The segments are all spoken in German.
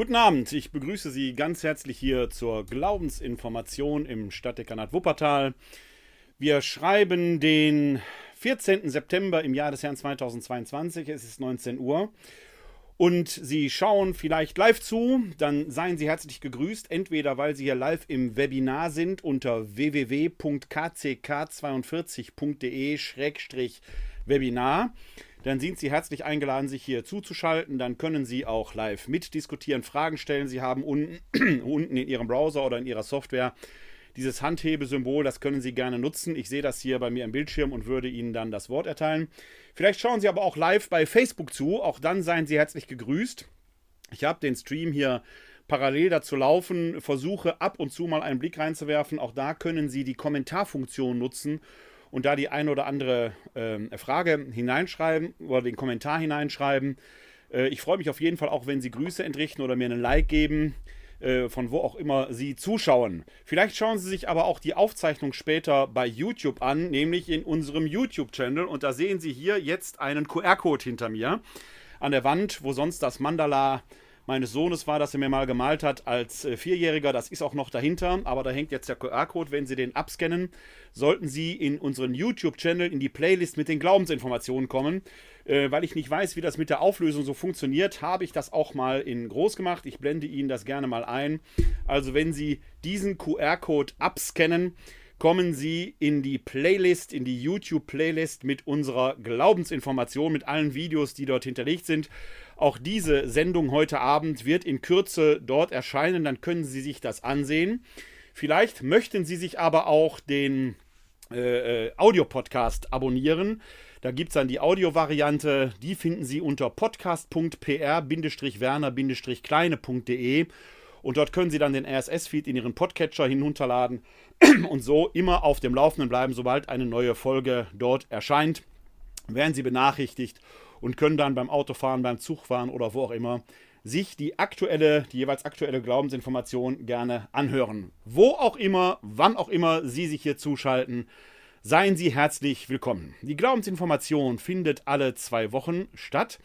Guten Abend, ich begrüße Sie ganz herzlich hier zur Glaubensinformation im Stadtdekanat Wuppertal. Wir schreiben den 14. September im Jahr des Herrn 2022, es ist 19 Uhr. Und Sie schauen vielleicht live zu, dann seien Sie herzlich gegrüßt, entweder weil Sie hier live im Webinar sind unter www.kck42.de-webinar dann sind Sie herzlich eingeladen, sich hier zuzuschalten. Dann können Sie auch live mitdiskutieren, Fragen stellen. Sie haben unten, unten in Ihrem Browser oder in Ihrer Software dieses Handhebesymbol, das können Sie gerne nutzen. Ich sehe das hier bei mir im Bildschirm und würde Ihnen dann das Wort erteilen. Vielleicht schauen Sie aber auch live bei Facebook zu. Auch dann seien Sie herzlich gegrüßt. Ich habe den Stream hier parallel dazu laufen, versuche ab und zu mal einen Blick reinzuwerfen. Auch da können Sie die Kommentarfunktion nutzen und da die eine oder andere äh, Frage hineinschreiben oder den Kommentar hineinschreiben. Äh, ich freue mich auf jeden Fall auch, wenn Sie Grüße entrichten oder mir einen Like geben, äh, von wo auch immer Sie zuschauen. Vielleicht schauen Sie sich aber auch die Aufzeichnung später bei YouTube an, nämlich in unserem YouTube-Channel. Und da sehen Sie hier jetzt einen QR-Code hinter mir an der Wand, wo sonst das Mandala meines Sohnes war, das er mir mal gemalt hat als äh, Vierjähriger. Das ist auch noch dahinter, aber da hängt jetzt der QR-Code. Wenn Sie den abscannen, sollten Sie in unseren YouTube-Channel in die Playlist mit den Glaubensinformationen kommen. Äh, weil ich nicht weiß, wie das mit der Auflösung so funktioniert, habe ich das auch mal in groß gemacht. Ich blende Ihnen das gerne mal ein. Also wenn Sie diesen QR-Code abscannen, kommen Sie in die Playlist, in die YouTube-Playlist mit unserer Glaubensinformation, mit allen Videos, die dort hinterlegt sind. Auch diese Sendung heute Abend wird in Kürze dort erscheinen, dann können Sie sich das ansehen. Vielleicht möchten Sie sich aber auch den äh, äh Audiopodcast abonnieren. Da gibt es dann die Audiovariante, die finden Sie unter podcast.pr-werner-kleine.de und dort können Sie dann den RSS-Feed in Ihren Podcatcher hinunterladen und so immer auf dem Laufenden bleiben, sobald eine neue Folge dort erscheint. Werden Sie benachrichtigt und können dann beim Autofahren, beim Zugfahren oder wo auch immer sich die aktuelle, die jeweils aktuelle Glaubensinformation gerne anhören. Wo auch immer, wann auch immer Sie sich hier zuschalten, seien Sie herzlich willkommen. Die Glaubensinformation findet alle zwei Wochen statt,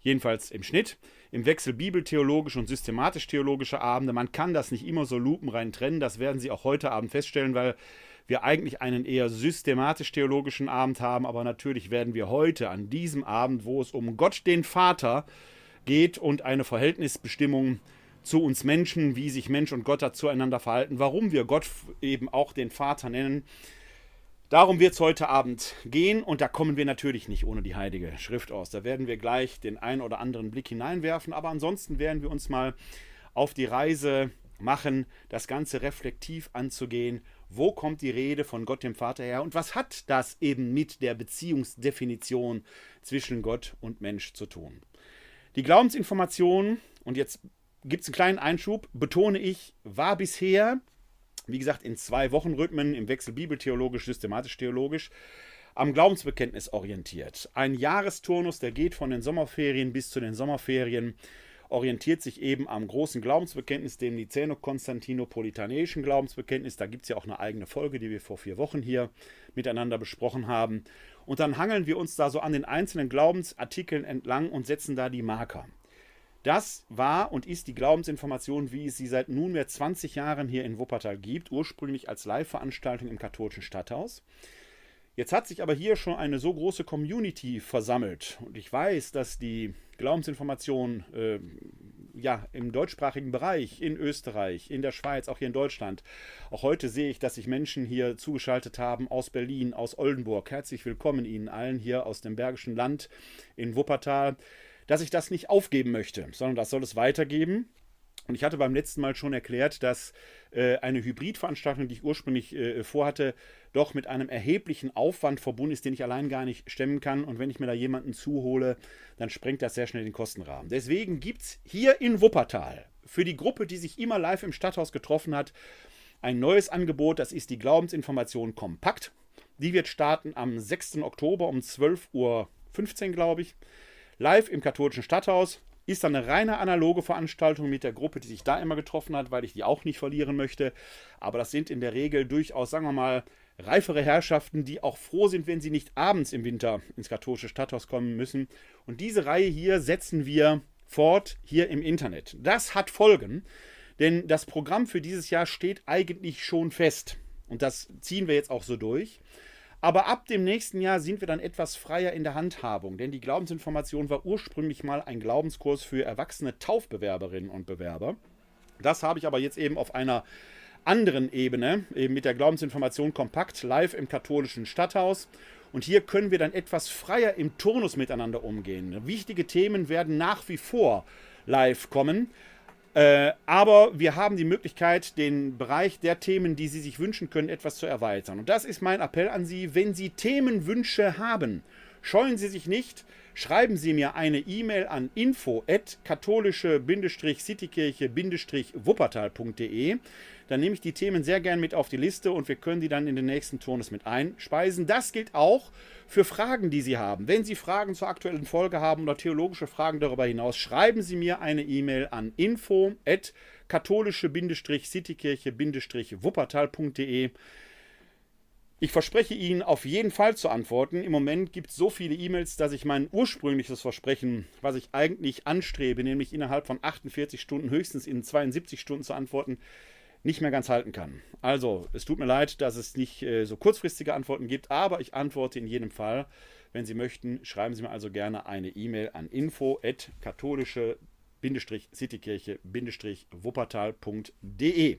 jedenfalls im Schnitt. Im Wechsel bibeltheologische und systematisch-theologische Abende. Man kann das nicht immer so lupenrein trennen, das werden Sie auch heute Abend feststellen, weil wir eigentlich einen eher systematisch-theologischen Abend haben, aber natürlich werden wir heute an diesem Abend, wo es um Gott den Vater geht und eine Verhältnisbestimmung zu uns Menschen, wie sich Mensch und Gott zueinander verhalten, warum wir Gott eben auch den Vater nennen. Darum wird es heute Abend gehen und da kommen wir natürlich nicht ohne die Heilige Schrift aus. Da werden wir gleich den einen oder anderen Blick hineinwerfen, aber ansonsten werden wir uns mal auf die Reise machen, das Ganze reflektiv anzugehen wo kommt die Rede von Gott dem Vater her und was hat das eben mit der Beziehungsdefinition zwischen Gott und Mensch zu tun? Die Glaubensinformation, und jetzt gibt es einen kleinen Einschub, betone ich, war bisher, wie gesagt, in zwei Wochenrhythmen im Wechsel bibeltheologisch, systematisch-theologisch, am Glaubensbekenntnis orientiert. Ein Jahresturnus, der geht von den Sommerferien bis zu den Sommerferien orientiert sich eben am großen Glaubensbekenntnis, dem Niceno-Konstantinopolitanischen Glaubensbekenntnis. Da gibt es ja auch eine eigene Folge, die wir vor vier Wochen hier miteinander besprochen haben. Und dann hangeln wir uns da so an den einzelnen Glaubensartikeln entlang und setzen da die Marker. Das war und ist die Glaubensinformation, wie es sie seit nunmehr 20 Jahren hier in Wuppertal gibt, ursprünglich als Live-Veranstaltung im katholischen Stadthaus. Jetzt hat sich aber hier schon eine so große Community versammelt und ich weiß, dass die Glaubensinformation äh, ja, im deutschsprachigen Bereich, in Österreich, in der Schweiz, auch hier in Deutschland. Auch heute sehe ich, dass sich Menschen hier zugeschaltet haben aus Berlin, aus Oldenburg. Herzlich willkommen Ihnen allen hier aus dem Bergischen Land in Wuppertal, dass ich das nicht aufgeben möchte, sondern das soll es weitergeben. Und ich hatte beim letzten Mal schon erklärt, dass äh, eine Hybridveranstaltung, die ich ursprünglich äh, vorhatte, doch mit einem erheblichen Aufwand verbunden ist, den ich allein gar nicht stemmen kann. Und wenn ich mir da jemanden zuhole, dann sprengt das sehr schnell den Kostenrahmen. Deswegen gibt es hier in Wuppertal für die Gruppe, die sich immer live im Stadthaus getroffen hat, ein neues Angebot. Das ist die Glaubensinformation Kompakt. Die wird starten am 6. Oktober um 12.15 Uhr, glaube ich. Live im katholischen Stadthaus. Ist dann eine reine analoge Veranstaltung mit der Gruppe, die sich da immer getroffen hat, weil ich die auch nicht verlieren möchte. Aber das sind in der Regel durchaus, sagen wir mal, reifere Herrschaften, die auch froh sind, wenn sie nicht abends im Winter ins katholische Stadthaus kommen müssen. Und diese Reihe hier setzen wir fort hier im Internet. Das hat Folgen, denn das Programm für dieses Jahr steht eigentlich schon fest. Und das ziehen wir jetzt auch so durch. Aber ab dem nächsten Jahr sind wir dann etwas freier in der Handhabung, denn die Glaubensinformation war ursprünglich mal ein Glaubenskurs für erwachsene Taufbewerberinnen und Bewerber. Das habe ich aber jetzt eben auf einer anderen Ebene, eben mit der Glaubensinformation kompakt, live im katholischen Stadthaus. Und hier können wir dann etwas freier im Turnus miteinander umgehen. Wichtige Themen werden nach wie vor live kommen. Äh, aber wir haben die Möglichkeit, den Bereich der Themen, die Sie sich wünschen können, etwas zu erweitern. Und das ist mein Appell an Sie. Wenn Sie Themenwünsche haben, scheuen Sie sich nicht, schreiben Sie mir eine E-Mail an info-katholische-citykirche-wuppertal.de. Dann nehme ich die Themen sehr gern mit auf die Liste und wir können die dann in den nächsten Turnus mit einspeisen. Das gilt auch für Fragen, die Sie haben. Wenn Sie Fragen zur aktuellen Folge haben oder theologische Fragen darüber hinaus, schreiben Sie mir eine E-Mail an info-katholische-citykirche-wuppertal.de. Ich verspreche Ihnen auf jeden Fall zu antworten. Im Moment gibt es so viele E-Mails, dass ich mein ursprüngliches Versprechen, was ich eigentlich anstrebe, nämlich innerhalb von 48 Stunden, höchstens in 72 Stunden zu antworten, nicht mehr ganz halten kann. Also, es tut mir leid, dass es nicht äh, so kurzfristige Antworten gibt, aber ich antworte in jedem Fall. Wenn Sie möchten, schreiben Sie mir also gerne eine E-Mail an info-katholische-citykirche-wuppertal.de.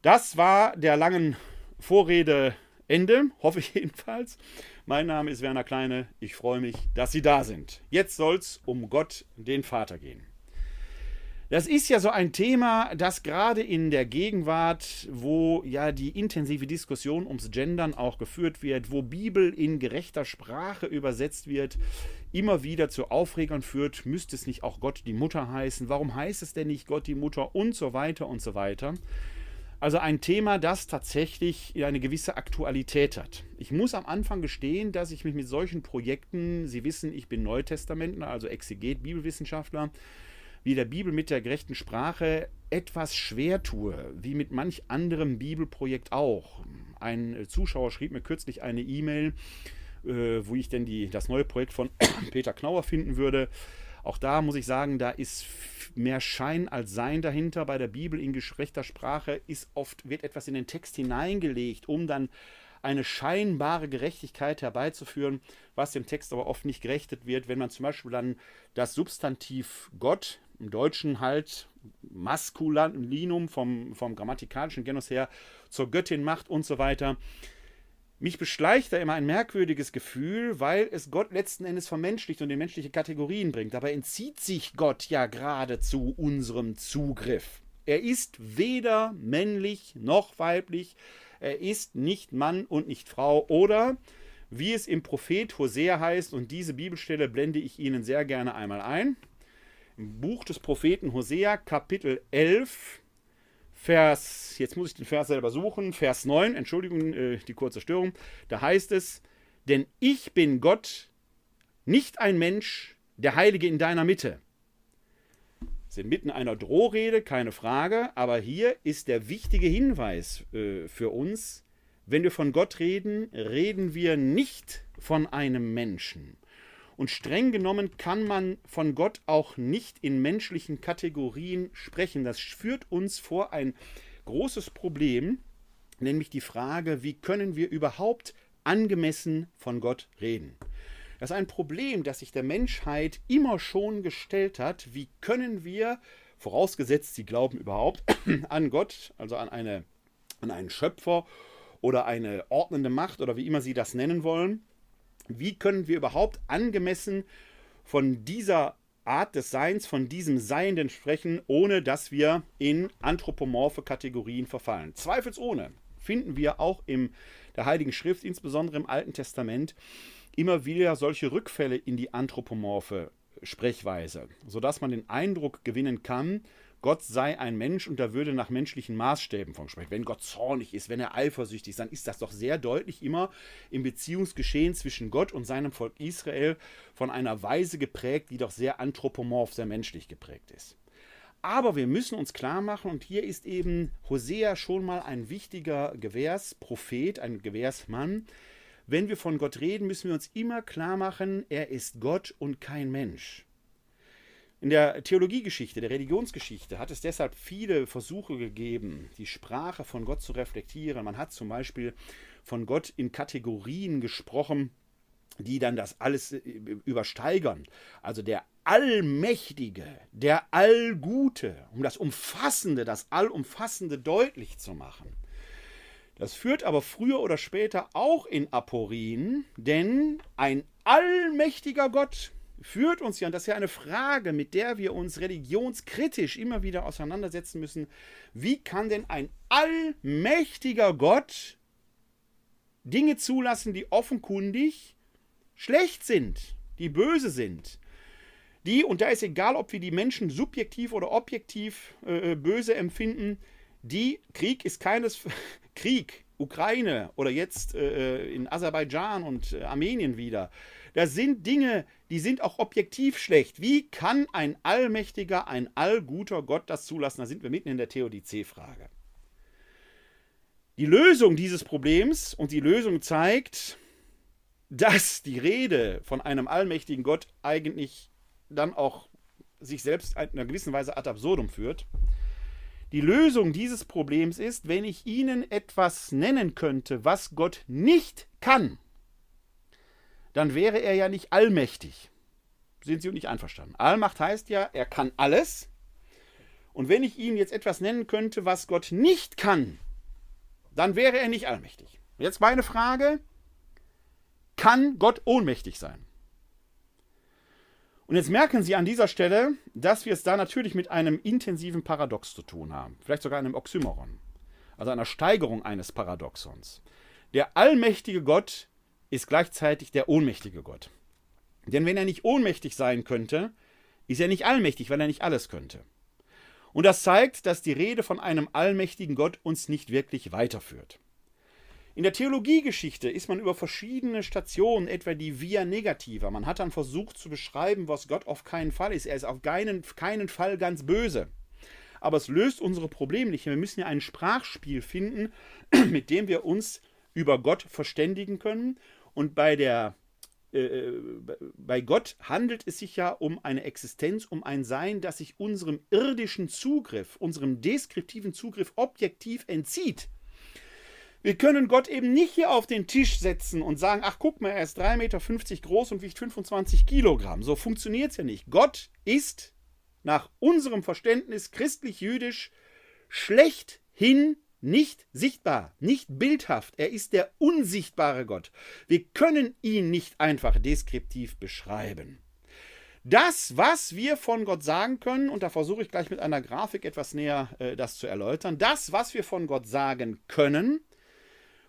Das war der langen Vorrede Ende, hoffe ich jedenfalls. Mein Name ist Werner Kleine. Ich freue mich, dass Sie da sind. Jetzt soll es um Gott, den Vater, gehen. Das ist ja so ein Thema, das gerade in der Gegenwart, wo ja die intensive Diskussion ums Gendern auch geführt wird, wo Bibel in gerechter Sprache übersetzt wird, immer wieder zu Aufregern führt. Müsste es nicht auch Gott die Mutter heißen? Warum heißt es denn nicht Gott die Mutter? Und so weiter und so weiter. Also ein Thema, das tatsächlich eine gewisse Aktualität hat. Ich muss am Anfang gestehen, dass ich mich mit solchen Projekten, Sie wissen, ich bin Neutestamentler, also Exeget, Bibelwissenschaftler, wie der Bibel mit der gerechten Sprache etwas schwer tue, wie mit manch anderem Bibelprojekt auch. Ein Zuschauer schrieb mir kürzlich eine E-Mail, äh, wo ich denn die, das neue Projekt von Peter Knauer finden würde. Auch da muss ich sagen, da ist mehr Schein als Sein dahinter. Bei der Bibel in gerechter Sprache ist oft, wird etwas in den Text hineingelegt, um dann eine scheinbare Gerechtigkeit herbeizuführen, was dem Text aber oft nicht gerechtet wird, wenn man zum Beispiel dann das Substantiv Gott, im Deutschen halt Maskulinum vom, vom grammatikalischen Genus her, zur Göttin macht und so weiter. Mich beschleicht da immer ein merkwürdiges Gefühl, weil es Gott letzten Endes vermenschlicht und in menschliche Kategorien bringt. Dabei entzieht sich Gott ja geradezu unserem Zugriff. Er ist weder männlich noch weiblich, er ist nicht Mann und nicht Frau oder wie es im Prophet Hosea heißt, und diese Bibelstelle blende ich Ihnen sehr gerne einmal ein. Im Buch des Propheten Hosea, Kapitel 11, Vers, jetzt muss ich den Vers selber suchen, Vers 9, Entschuldigung, äh, die kurze Störung, da heißt es, denn ich bin Gott, nicht ein Mensch, der Heilige in deiner Mitte. Sind mitten einer Drohrede, keine Frage, aber hier ist der wichtige Hinweis äh, für uns, wenn wir von Gott reden, reden wir nicht von einem Menschen. Und streng genommen kann man von Gott auch nicht in menschlichen Kategorien sprechen. Das führt uns vor ein großes Problem, nämlich die Frage, wie können wir überhaupt angemessen von Gott reden? Das ist ein Problem, das sich der Menschheit immer schon gestellt hat. Wie können wir, vorausgesetzt sie glauben überhaupt an Gott, also an, eine, an einen Schöpfer oder eine ordnende Macht oder wie immer sie das nennen wollen, wie können wir überhaupt angemessen von dieser Art des Seins, von diesem Seienden sprechen, ohne dass wir in anthropomorphe Kategorien verfallen. Zweifelsohne finden wir auch in der Heiligen Schrift, insbesondere im Alten Testament, immer wieder solche Rückfälle in die anthropomorphe Sprechweise, sodass man den Eindruck gewinnen kann, Gott sei ein Mensch und er würde nach menschlichen Maßstäben von sprechen. Wenn Gott zornig ist, wenn er eifersüchtig ist, dann ist das doch sehr deutlich immer im Beziehungsgeschehen zwischen Gott und seinem Volk Israel von einer Weise geprägt, die doch sehr anthropomorph, sehr menschlich geprägt ist. Aber wir müssen uns klar machen, und hier ist eben Hosea schon mal ein wichtiger Gewährsprophet, ein Gewährsmann. Wenn wir von Gott reden, müssen wir uns immer klar machen, er ist Gott und kein Mensch. In der Theologiegeschichte, der Religionsgeschichte hat es deshalb viele Versuche gegeben, die Sprache von Gott zu reflektieren. Man hat zum Beispiel von Gott in Kategorien gesprochen, die dann das alles äh, übersteigern. Also der Allmächtige, der Allgute, um das Umfassende, das Allumfassende deutlich zu machen. Das führt aber früher oder später auch in Aporien, denn ein allmächtiger Gott führt uns ja, und das ist ja eine Frage, mit der wir uns religionskritisch immer wieder auseinandersetzen müssen, wie kann denn ein allmächtiger Gott Dinge zulassen, die offenkundig schlecht sind, die böse sind? Die, und da ist egal, ob wir die Menschen subjektiv oder objektiv äh, äh böse empfinden, die Krieg ist keines Krieg, Ukraine oder jetzt äh, äh, in Aserbaidschan und äh, Armenien wieder. Das sind Dinge, die sind auch objektiv schlecht. Wie kann ein allmächtiger, ein allguter Gott das zulassen? Da sind wir mitten in der Theodizee-Frage. Die Lösung dieses Problems und die Lösung zeigt, dass die Rede von einem allmächtigen Gott eigentlich dann auch sich selbst in einer gewissen Weise ad absurdum führt. Die Lösung dieses Problems ist, wenn ich Ihnen etwas nennen könnte, was Gott nicht kann, dann wäre er ja nicht allmächtig. Sind Sie nicht einverstanden? Allmacht heißt ja, er kann alles. Und wenn ich Ihnen jetzt etwas nennen könnte, was Gott nicht kann, dann wäre er nicht allmächtig. Jetzt meine Frage, kann Gott ohnmächtig sein? Und jetzt merken Sie an dieser Stelle, dass wir es da natürlich mit einem intensiven Paradox zu tun haben. Vielleicht sogar einem Oxymoron. Also einer Steigerung eines Paradoxons. Der allmächtige Gott ist gleichzeitig der ohnmächtige Gott. Denn wenn er nicht ohnmächtig sein könnte, ist er nicht allmächtig, weil er nicht alles könnte. Und das zeigt, dass die Rede von einem allmächtigen Gott uns nicht wirklich weiterführt. In der Theologiegeschichte ist man über verschiedene Stationen, etwa die Via Negativa. Man hat dann versucht zu beschreiben, was Gott auf keinen Fall ist. Er ist auf keinen, keinen Fall ganz böse. Aber es löst unsere Probleme nicht. Wir müssen ja ein Sprachspiel finden, mit dem wir uns über Gott verständigen können. Und bei der äh, äh, bei Gott handelt es sich ja um eine Existenz, um ein Sein, das sich unserem irdischen Zugriff, unserem deskriptiven Zugriff objektiv entzieht. Wir können Gott eben nicht hier auf den Tisch setzen und sagen, ach guck mal, er ist 3,50 Meter groß und wiegt 25 Kilogramm. So funktioniert es ja nicht. Gott ist nach unserem Verständnis christlich-jüdisch schlechthin nicht sichtbar, nicht bildhaft. Er ist der unsichtbare Gott. Wir können ihn nicht einfach deskriptiv beschreiben. Das, was wir von Gott sagen können, und da versuche ich gleich mit einer Grafik etwas näher äh, das zu erläutern, das, was wir von Gott sagen können,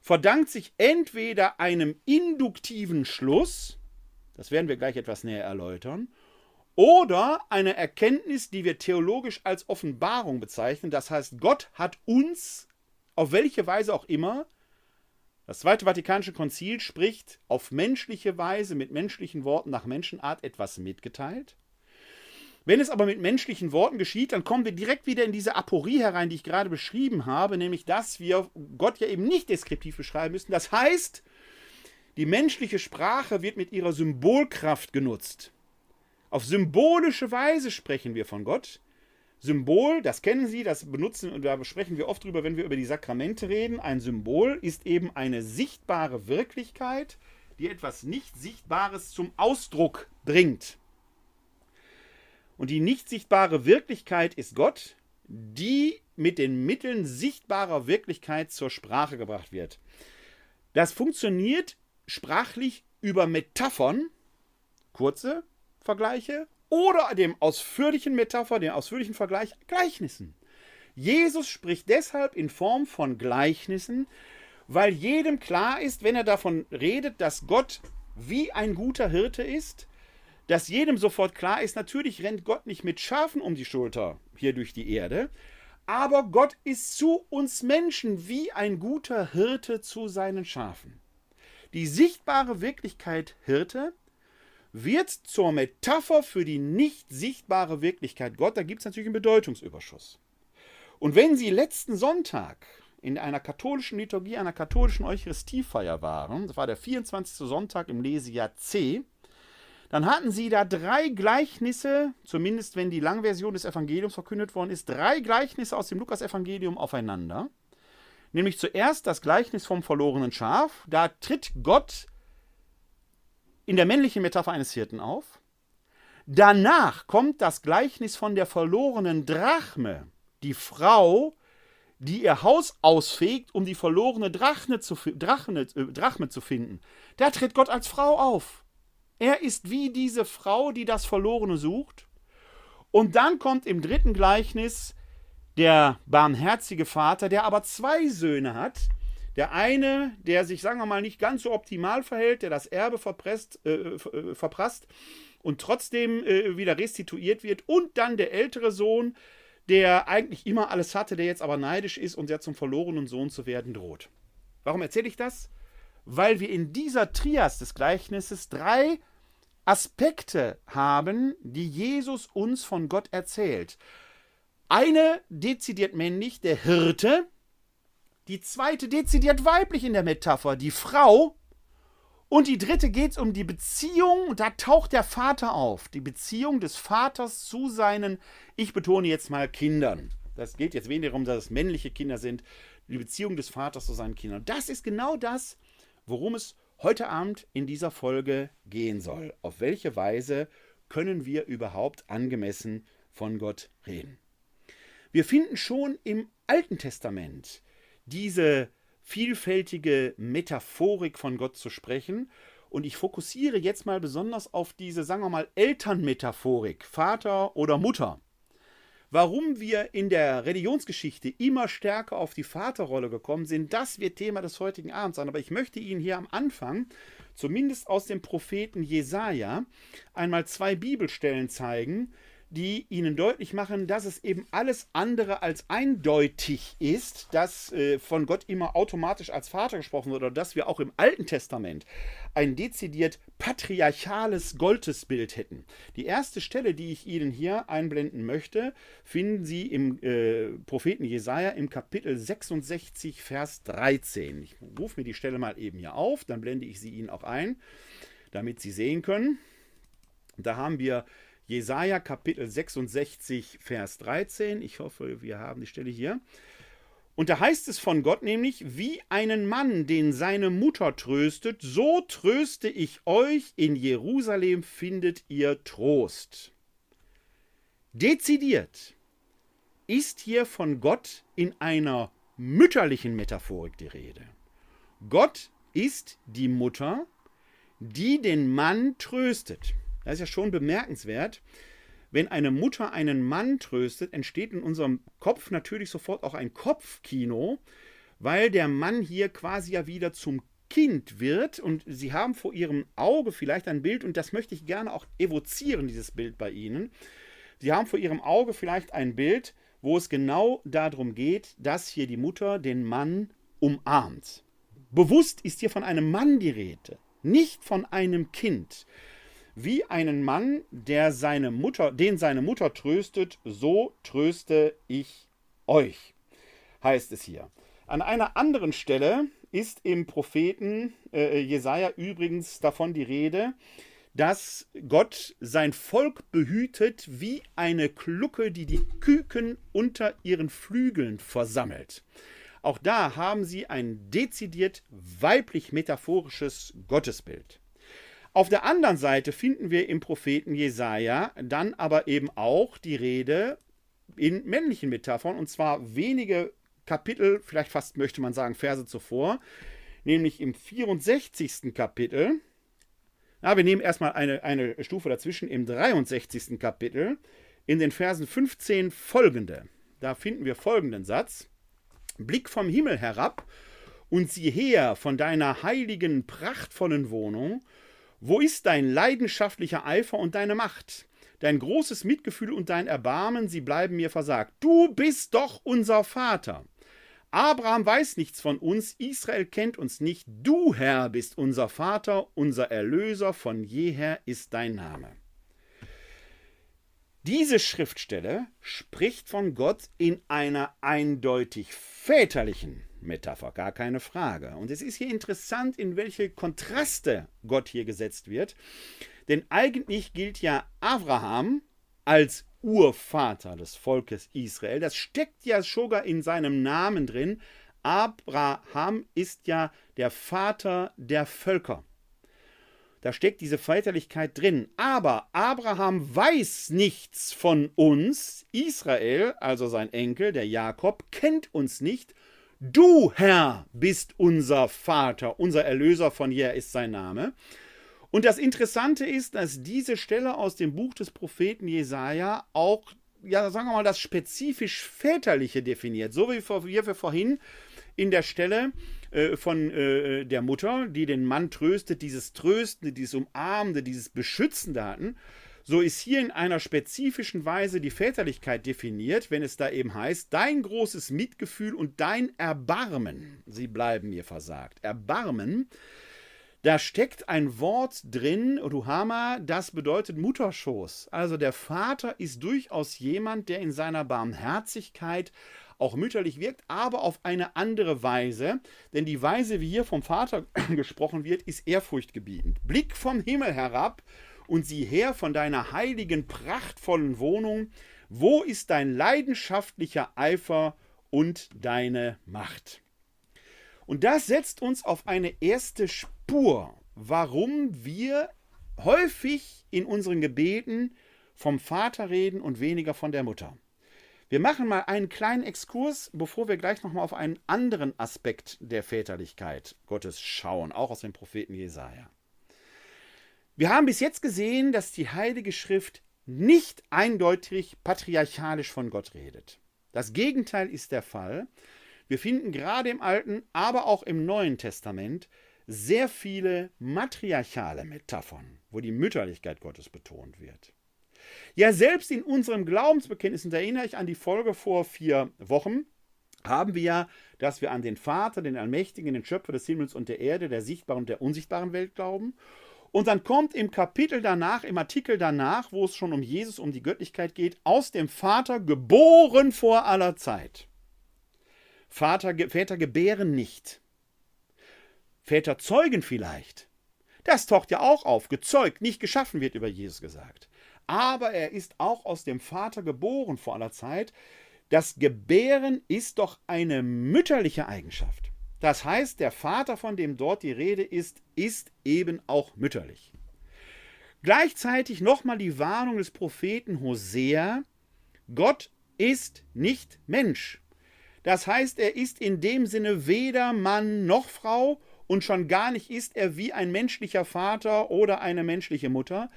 verdankt sich entweder einem induktiven Schluss, das werden wir gleich etwas näher erläutern, oder einer Erkenntnis, die wir theologisch als Offenbarung bezeichnen. Das heißt, Gott hat uns, auf welche Weise auch immer, das Zweite Vatikanische Konzil spricht auf menschliche Weise mit menschlichen Worten nach Menschenart etwas mitgeteilt. Wenn es aber mit menschlichen Worten geschieht, dann kommen wir direkt wieder in diese Aporie herein, die ich gerade beschrieben habe, nämlich dass wir Gott ja eben nicht deskriptiv beschreiben müssen. Das heißt, die menschliche Sprache wird mit ihrer Symbolkraft genutzt. Auf symbolische Weise sprechen wir von Gott. Symbol, das kennen Sie, das benutzen und da sprechen wir oft drüber, wenn wir über die Sakramente reden. Ein Symbol ist eben eine sichtbare Wirklichkeit, die etwas nicht Sichtbares zum Ausdruck bringt. Und die nicht sichtbare Wirklichkeit ist Gott, die mit den Mitteln sichtbarer Wirklichkeit zur Sprache gebracht wird. Das funktioniert sprachlich über Metaphern, kurze Vergleiche, oder dem ausführlichen Metapher, dem ausführlichen Vergleich, Gleichnissen. Jesus spricht deshalb in Form von Gleichnissen, weil jedem klar ist, wenn er davon redet, dass Gott wie ein guter Hirte ist, dass jedem sofort klar ist, natürlich rennt Gott nicht mit Schafen um die Schulter hier durch die Erde, aber Gott ist zu uns Menschen wie ein guter Hirte zu seinen Schafen. Die sichtbare Wirklichkeit Hirte wird zur Metapher für die nicht sichtbare Wirklichkeit Gott. Da gibt es natürlich einen Bedeutungsüberschuss. Und wenn Sie letzten Sonntag in einer katholischen Liturgie, einer katholischen Eucharistiefeier waren, das war der 24. Sonntag im Lesejahr C, dann hatten sie da drei Gleichnisse, zumindest wenn die Langversion des Evangeliums verkündet worden ist, drei Gleichnisse aus dem Lukas-Evangelium aufeinander. Nämlich zuerst das Gleichnis vom verlorenen Schaf. Da tritt Gott in der männlichen Metapher eines Hirten auf. Danach kommt das Gleichnis von der verlorenen Drachme. Die Frau, die ihr Haus ausfegt, um die verlorene Drachme zu, Drachme, äh, Drachme zu finden. Da tritt Gott als Frau auf. Er ist wie diese Frau, die das Verlorene sucht. Und dann kommt im dritten Gleichnis der barmherzige Vater, der aber zwei Söhne hat. Der eine, der sich, sagen wir mal, nicht ganz so optimal verhält, der das Erbe verpresst, äh, äh verprasst und trotzdem äh, wieder restituiert wird. Und dann der ältere Sohn, der eigentlich immer alles hatte, der jetzt aber neidisch ist und der zum verlorenen Sohn zu werden droht. Warum erzähle ich das? Weil wir in dieser Trias des Gleichnisses drei Aspekte haben, die Jesus uns von Gott erzählt. Eine dezidiert männlich, der Hirte, die zweite dezidiert weiblich in der Metapher, die Frau, und die dritte geht es um die Beziehung, da taucht der Vater auf, die Beziehung des Vaters zu seinen, ich betone jetzt mal, Kindern. Das geht jetzt weniger darum, dass es männliche Kinder sind, die Beziehung des Vaters zu seinen Kindern. Das ist genau das, worum es heute Abend in dieser Folge gehen soll. Auf welche Weise können wir überhaupt angemessen von Gott reden? Wir finden schon im Alten Testament diese vielfältige Metaphorik von Gott zu sprechen. Und ich fokussiere jetzt mal besonders auf diese, sagen wir mal, Elternmetaphorik, Vater oder Mutter. Warum wir in der Religionsgeschichte immer stärker auf die Vaterrolle gekommen sind, das wird Thema des heutigen Abends sein. Aber ich möchte Ihnen hier am Anfang, zumindest aus dem Propheten Jesaja, einmal zwei Bibelstellen zeigen, die ihnen deutlich machen, dass es eben alles andere als eindeutig ist, dass äh, von Gott immer automatisch als Vater gesprochen wird oder dass wir auch im Alten Testament ein dezidiert patriarchales Gottesbild hätten. Die erste Stelle, die ich Ihnen hier einblenden möchte, finden Sie im äh, Propheten Jesaja im Kapitel 66, Vers 13. Ich rufe mir die Stelle mal eben hier auf, dann blende ich sie Ihnen auch ein, damit Sie sehen können. Da haben wir Jesaja Kapitel 66, Vers 13. Ich hoffe, wir haben die Stelle hier. Und da heißt es von Gott nämlich, wie einen Mann, den seine Mutter tröstet, so tröste ich euch, in Jerusalem findet ihr Trost. Dezidiert ist hier von Gott in einer mütterlichen Metaphorik die Rede. Gott ist die Mutter, die den Mann tröstet. Das ist ja schon bemerkenswert. Wenn eine Mutter einen Mann tröstet, entsteht in unserem Kopf natürlich sofort auch ein Kopfkino, weil der Mann hier quasi ja wieder zum Kind wird und Sie haben vor Ihrem Auge vielleicht ein Bild und das möchte ich gerne auch evozieren, dieses Bild bei Ihnen. Sie haben vor Ihrem Auge vielleicht ein Bild, wo es genau darum geht, dass hier die Mutter den Mann umarmt. Bewusst ist hier von einem Mann die Rede, nicht von einem Kind. Wie einen Mann, der seine Mutter, den seine Mutter tröstet, so tröste ich euch, heißt es hier. An einer anderen Stelle ist im Propheten äh, Jesaja übrigens davon die Rede, dass Gott sein Volk behütet wie eine Glucke, die die Küken unter ihren Flügeln versammelt. Auch da haben sie ein dezidiert weiblich metaphorisches Gottesbild. Auf der anderen Seite finden wir im Propheten Jesaja dann aber eben auch die Rede in männlichen Metaphern und zwar wenige Kapitel, vielleicht fast möchte man sagen Verse zuvor, nämlich im 64. Kapitel. Ja, wir nehmen erstmal eine, eine Stufe dazwischen im 63. Kapitel, in den Versen 15 folgende. Da finden wir folgenden Satz: Blick vom Himmel herab und sieh her von deiner heiligen, prachtvollen Wohnung wo ist dein leidenschaftlicher Eifer und deine Macht? Dein großes Mitgefühl und dein Erbarmen, sie bleiben mir versagt. Du bist doch unser Vater. Abraham weiß nichts von uns, Israel kennt uns nicht. Du, Herr, bist unser Vater, unser Erlöser, von jeher ist dein Name. Diese Schriftstelle spricht von Gott in einer eindeutig väterlichen Metapher, gar keine Frage. Und es ist hier interessant, in welche Kontraste Gott hier gesetzt wird. Denn eigentlich gilt ja Abraham als Urvater des Volkes Israel. Das steckt ja sogar in seinem Namen drin. Abraham ist ja der Vater der Völker. Da steckt diese Väterlichkeit drin. Aber Abraham weiß nichts von uns. Israel, also sein Enkel, der Jakob, kennt uns nicht. Du, Herr, bist unser Vater, unser Erlöser von hier ist sein Name. Und das Interessante ist, dass diese Stelle aus dem Buch des Propheten Jesaja auch, ja, sagen wir mal, das spezifisch Väterliche definiert. So wie wir vorhin in der Stelle äh, von äh, der Mutter, die den Mann tröstet, dieses Tröstende, dieses Umarmende, dieses Beschützende hatten. So ist hier in einer spezifischen Weise die Väterlichkeit definiert, wenn es da eben heißt, dein großes Mitgefühl und dein Erbarmen, sie bleiben mir versagt. Erbarmen, da steckt ein Wort drin, Ruhama, das bedeutet Mutterschoß. Also der Vater ist durchaus jemand, der in seiner Barmherzigkeit auch mütterlich wirkt, aber auf eine andere Weise. Denn die Weise, wie hier vom Vater gesprochen wird, ist ehrfurchtgebietend. Blick vom Himmel herab und sieh her von deiner heiligen, prachtvollen Wohnung, wo ist dein leidenschaftlicher Eifer und deine Macht? Und das setzt uns auf eine erste Spur, warum wir häufig in unseren Gebeten vom Vater reden und weniger von der Mutter. Wir machen mal einen kleinen Exkurs, bevor wir gleich nochmal auf einen anderen Aspekt der Väterlichkeit Gottes schauen, auch aus dem Propheten Jesaja. Wir haben bis jetzt gesehen, dass die Heilige Schrift nicht eindeutig patriarchalisch von Gott redet. Das Gegenteil ist der Fall. Wir finden gerade im Alten, aber auch im Neuen Testament sehr viele matriarchale Metaphern, wo die Mütterlichkeit Gottes betont wird. Ja, selbst in unserem Glaubensbekenntnis, und da erinnere ich an die Folge vor vier Wochen, haben wir ja, dass wir an den Vater, den Allmächtigen, den Schöpfer des Himmels und der Erde, der sichtbaren und der unsichtbaren Welt glauben. Und dann kommt im Kapitel danach, im Artikel danach, wo es schon um Jesus, um die Göttlichkeit geht, aus dem Vater geboren vor aller Zeit. Vater, Väter gebären nicht. Väter zeugen vielleicht. Das taucht ja auch auf. Gezeugt, nicht geschaffen wird über Jesus gesagt. Aber er ist auch aus dem Vater geboren vor aller Zeit. Das Gebären ist doch eine mütterliche Eigenschaft. Das heißt, der Vater, von dem dort die Rede ist, ist eben auch mütterlich. Gleichzeitig nochmal die Warnung des Propheten Hosea, Gott ist nicht Mensch. Das heißt, er ist in dem Sinne weder Mann noch Frau und schon gar nicht ist er wie ein menschlicher Vater oder eine menschliche Mutter.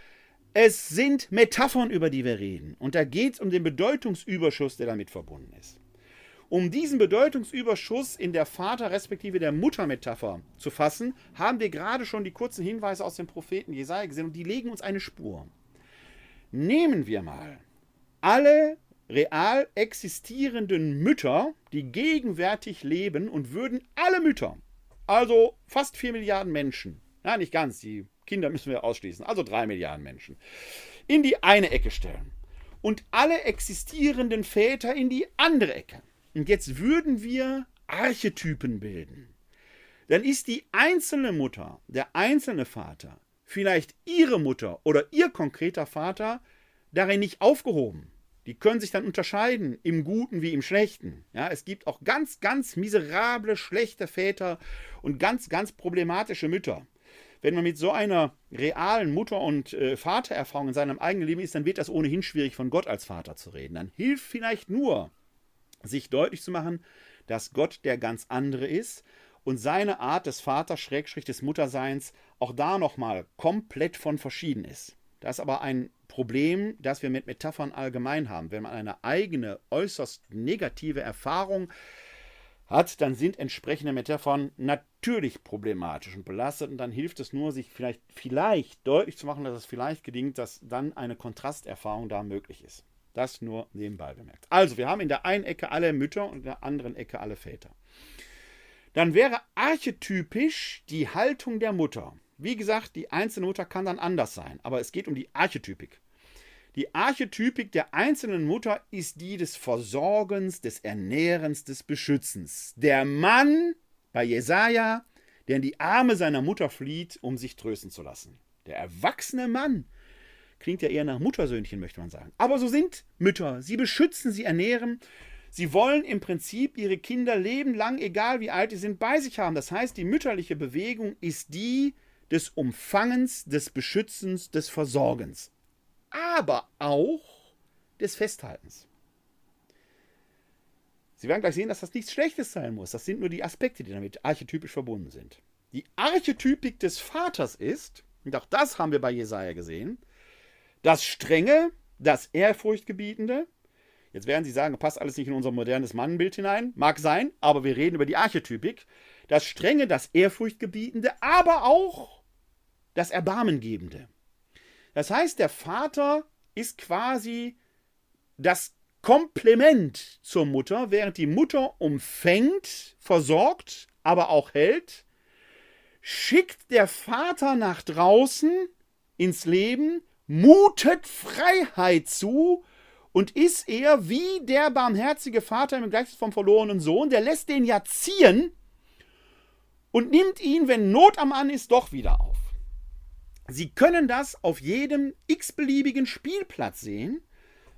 Es sind Metaphern, über die wir reden. Und da geht es um den Bedeutungsüberschuss, der damit verbunden ist. Um diesen Bedeutungsüberschuss in der Vater- respektive der Mutter-Metapher zu fassen, haben wir gerade schon die kurzen Hinweise aus dem Propheten Jesaja gesehen und die legen uns eine Spur. Nehmen wir mal alle real existierenden Mütter, die gegenwärtig leben und würden alle Mütter, also fast 4 Milliarden Menschen, ja nicht ganz, die Kinder müssen wir ausschließen, also 3 Milliarden Menschen, in die eine Ecke stellen und alle existierenden Väter in die andere Ecke. Und jetzt würden wir Archetypen bilden. Dann ist die einzelne Mutter, der einzelne Vater, vielleicht ihre Mutter oder ihr konkreter Vater darin nicht aufgehoben. Die können sich dann unterscheiden im Guten wie im Schlechten. Ja, es gibt auch ganz, ganz miserable, schlechte Väter und ganz, ganz problematische Mütter. Wenn man mit so einer realen Mutter- und äh, Vatererfahrung in seinem eigenen Leben ist, dann wird das ohnehin schwierig, von Gott als Vater zu reden. Dann hilft vielleicht nur, sich deutlich zu machen, dass Gott der ganz andere ist und seine Art des Vaters, Schrägstrich des Mutterseins, auch da nochmal komplett von verschieden ist. Das ist aber ein Problem, das wir mit Metaphern allgemein haben. Wenn man eine eigene, äußerst negative Erfahrung hat, dann sind entsprechende Metaphern natürlich problematisch und belastet und dann hilft es nur, sich vielleicht, vielleicht deutlich zu machen, dass es vielleicht gelingt, dass dann eine Kontrasterfahrung da möglich ist. Das nur nebenbei bemerkt. Also, wir haben in der einen Ecke alle Mütter und in der anderen Ecke alle Väter. Dann wäre archetypisch die Haltung der Mutter. Wie gesagt, die einzelne Mutter kann dann anders sein, aber es geht um die Archetypik. Die Archetypik der einzelnen Mutter ist die des Versorgens, des Ernährens, des Beschützens. Der Mann bei Jesaja, der in die Arme seiner Mutter flieht, um sich trösten zu lassen. Der erwachsene Mann. Klingt ja eher nach Muttersöhnchen, möchte man sagen. Aber so sind Mütter. Sie beschützen, sie ernähren. Sie wollen im Prinzip ihre Kinder lebenlang, egal wie alt sie sind, bei sich haben. Das heißt, die mütterliche Bewegung ist die des Umfangens, des Beschützens, des Versorgens. Aber auch des Festhaltens. Sie werden gleich sehen, dass das nichts Schlechtes sein muss. Das sind nur die Aspekte, die damit archetypisch verbunden sind. Die Archetypik des Vaters ist, und auch das haben wir bei Jesaja gesehen, das Strenge, das Ehrfurchtgebietende. Jetzt werden Sie sagen, passt alles nicht in unser modernes Mannenbild hinein. Mag sein, aber wir reden über die Archetypik. Das Strenge, das Ehrfurchtgebietende, aber auch das Erbarmengebende. Das heißt, der Vater ist quasi das Komplement zur Mutter, während die Mutter umfängt, versorgt, aber auch hält, schickt der Vater nach draußen ins Leben, mutet Freiheit zu und ist er wie der barmherzige Vater im Gleichnis vom verlorenen Sohn, der lässt den ja ziehen und nimmt ihn, wenn Not am Mann ist, doch wieder auf. Sie können das auf jedem x-beliebigen Spielplatz sehen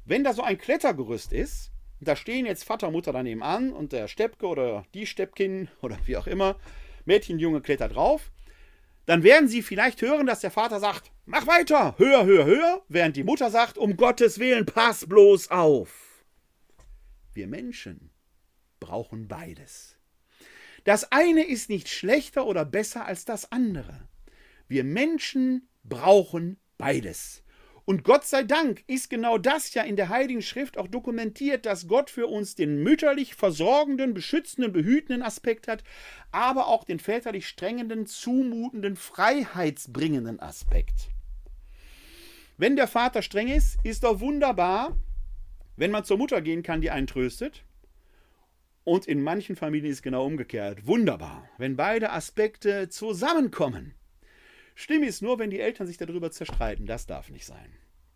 wenn da so ein Klettergerüst ist, da stehen jetzt Vater, Mutter daneben an und der Steppke oder die Steppkin oder wie auch immer, Mädchen, Junge klettert drauf, dann werden sie vielleicht hören, dass der Vater sagt, mach weiter, höher, höher, höher, während die Mutter sagt, um Gottes Willen, pass bloß auf. Wir Menschen brauchen beides. Das eine ist nicht schlechter oder besser als das andere. Wir Menschen brauchen beides. Und Gott sei Dank ist genau das ja in der Heiligen Schrift auch dokumentiert, dass Gott für uns den mütterlich versorgenden, beschützenden, behütenden Aspekt hat, aber auch den väterlich strengenden, zumutenden, freiheitsbringenden Aspekt. Wenn der Vater streng ist, ist doch wunderbar, wenn man zur Mutter gehen kann, die einen tröstet. Und in manchen Familien ist es genau umgekehrt. Wunderbar, wenn beide Aspekte zusammenkommen. Schlimm ist nur, wenn die Eltern sich darüber zerstreiten. Das darf nicht sein.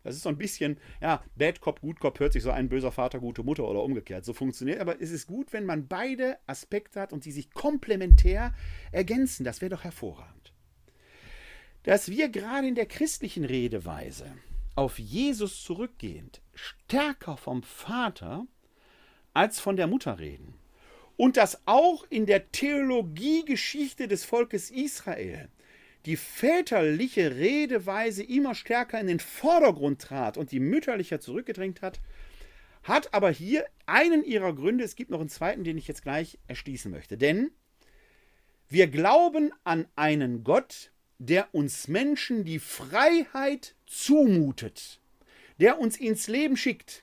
Das ist so ein bisschen, ja, Bad Cop, Good Cop hört sich so ein böser Vater, gute Mutter oder umgekehrt. So funktioniert. Aber es ist gut, wenn man beide Aspekte hat und die sich komplementär ergänzen. Das wäre doch hervorragend. Dass wir gerade in der christlichen Redeweise auf Jesus zurückgehend stärker vom Vater als von der Mutter reden. Und dass auch in der Theologiegeschichte des Volkes Israel die väterliche Redeweise immer stärker in den Vordergrund trat und die mütterlicher zurückgedrängt hat, hat aber hier einen ihrer Gründe, es gibt noch einen zweiten, den ich jetzt gleich erschließen möchte. Denn wir glauben an einen Gott, der uns Menschen die Freiheit zumutet, der uns ins Leben schickt,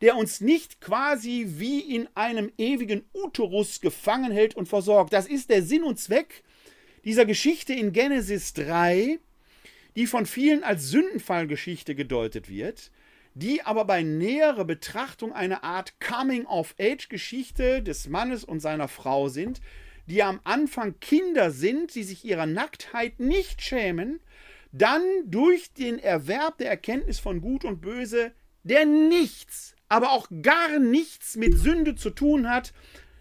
der uns nicht quasi wie in einem ewigen Uterus gefangen hält und versorgt. Das ist der Sinn und Zweck dieser Geschichte in Genesis 3, die von vielen als Sündenfallgeschichte gedeutet wird, die aber bei näherer Betrachtung eine Art Coming-of-Age-Geschichte des Mannes und seiner Frau sind, die am Anfang Kinder sind, die sich ihrer Nacktheit nicht schämen, dann durch den Erwerb der Erkenntnis von Gut und Böse, der nichts, aber auch gar nichts mit Sünde zu tun hat,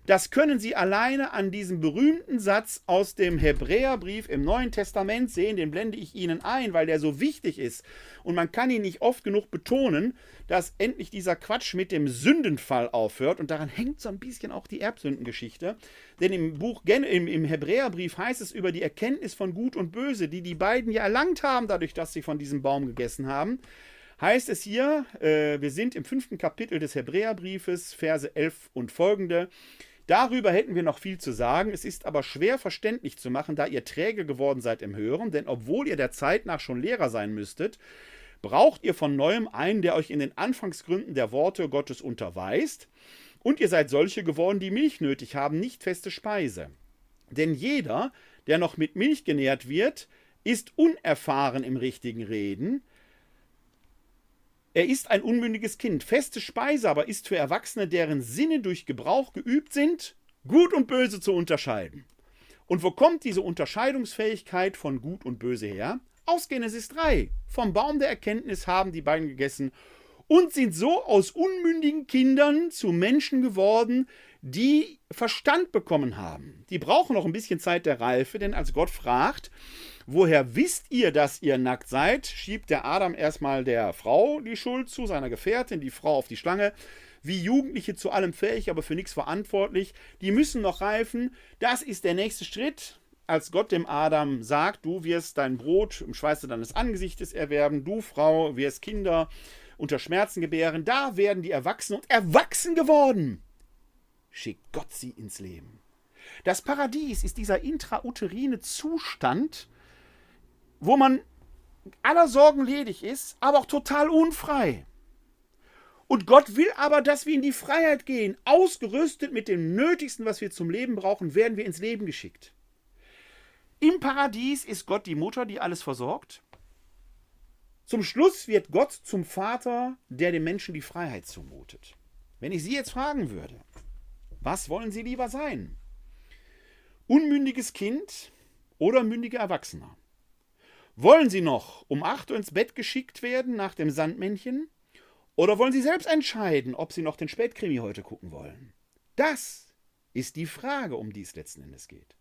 das können Sie alleine an diesem berühmten Satz aus dem Hebräerbrief im Neuen Testament sehen. Den blende ich Ihnen ein, weil der so wichtig ist. Und man kann ihn nicht oft genug betonen, dass endlich dieser Quatsch mit dem Sündenfall aufhört. Und daran hängt so ein bisschen auch die Erbsündengeschichte. Denn im Buch, im, im Hebräerbrief heißt es über die Erkenntnis von Gut und Böse, die die beiden ja erlangt haben, dadurch, dass sie von diesem Baum gegessen haben heißt es hier, äh, wir sind im fünften Kapitel des Hebräerbriefes, Verse 11 und folgende. Darüber hätten wir noch viel zu sagen, es ist aber schwer verständlich zu machen, da ihr träge geworden seid im Hören, denn obwohl ihr der Zeit nach schon Lehrer sein müsstet, braucht ihr von neuem einen, der euch in den Anfangsgründen der Worte Gottes unterweist, und ihr seid solche geworden, die Milch nötig haben, nicht feste Speise. Denn jeder, der noch mit Milch genährt wird, ist unerfahren im richtigen Reden, er ist ein unmündiges Kind. Feste Speise aber ist für Erwachsene, deren Sinne durch Gebrauch geübt sind, gut und böse zu unterscheiden. Und wo kommt diese Unterscheidungsfähigkeit von gut und böse her? Aus Genesis 3. Vom Baum der Erkenntnis haben die beiden gegessen und sind so aus unmündigen Kindern zu Menschen geworden, die Verstand bekommen haben. Die brauchen noch ein bisschen Zeit der Reife, denn als Gott fragt, woher wisst ihr, dass ihr nackt seid, schiebt der Adam erstmal der Frau die Schuld zu, seiner Gefährtin, die Frau auf die Schlange. Wie Jugendliche zu allem fähig, aber für nichts verantwortlich. Die müssen noch reifen. Das ist der nächste Schritt als Gott dem Adam sagt, du wirst dein Brot im Schweiße deines Angesichtes erwerben, du Frau wirst Kinder unter Schmerzen gebären, da werden die Erwachsenen und erwachsen geworden. Schickt Gott sie ins Leben. Das Paradies ist dieser intrauterine Zustand, wo man aller Sorgen ledig ist, aber auch total unfrei. Und Gott will aber, dass wir in die Freiheit gehen. Ausgerüstet mit dem Nötigsten, was wir zum Leben brauchen, werden wir ins Leben geschickt. Im Paradies ist Gott die Mutter, die alles versorgt. Zum Schluss wird Gott zum Vater, der dem Menschen die Freiheit zumutet. Wenn ich Sie jetzt fragen würde, was wollen Sie lieber sein? Unmündiges Kind oder mündiger Erwachsener? Wollen Sie noch um 8 Uhr ins Bett geschickt werden nach dem Sandmännchen? Oder wollen Sie selbst entscheiden, ob Sie noch den Spätkrimi heute gucken wollen? Das ist die Frage, um die es letzten Endes geht.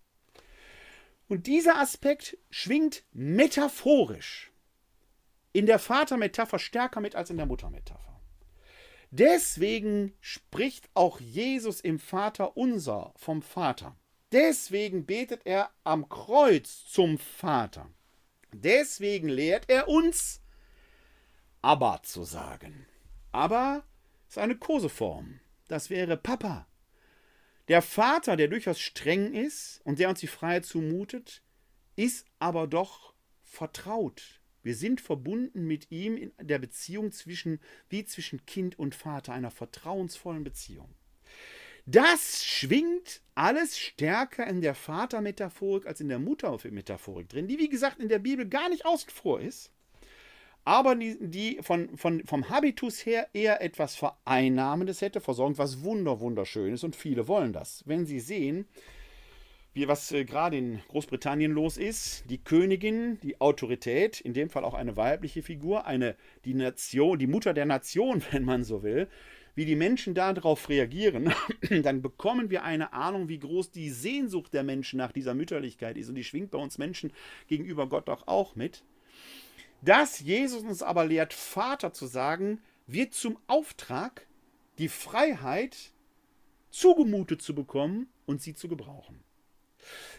Und dieser Aspekt schwingt metaphorisch in der Vatermetapher stärker mit als in der Muttermetapher. Deswegen spricht auch Jesus im Vater unser vom Vater. Deswegen betet er am Kreuz zum Vater. Deswegen lehrt er uns, Abba zu sagen. Aber ist eine Koseform. Das wäre Papa. Der Vater, der durchaus streng ist und der uns die Freiheit zumutet, ist aber doch vertraut. Wir sind verbunden mit ihm in der Beziehung zwischen, wie zwischen Kind und Vater, einer vertrauensvollen Beziehung. Das schwingt alles stärker in der Vatermetaphorik als in der Muttermetaphorik drin, die wie gesagt in der Bibel gar nicht außen vor ist aber die, die von, von, vom Habitus her eher etwas Vereinnahmendes hätte, versorgt, was wunder, wunderschön ist und viele wollen das. Wenn sie sehen, was äh, gerade in Großbritannien los ist, die Königin, die Autorität, in dem Fall auch eine weibliche Figur, eine, die Nation, die Mutter der Nation, wenn man so will, wie die Menschen darauf reagieren, dann bekommen wir eine Ahnung, wie groß die Sehnsucht der Menschen nach dieser Mütterlichkeit ist. Und die schwingt bei uns Menschen gegenüber Gott doch auch mit. Dass Jesus uns aber lehrt, Vater zu sagen, wird zum Auftrag, die Freiheit zugemutet zu bekommen und sie zu gebrauchen.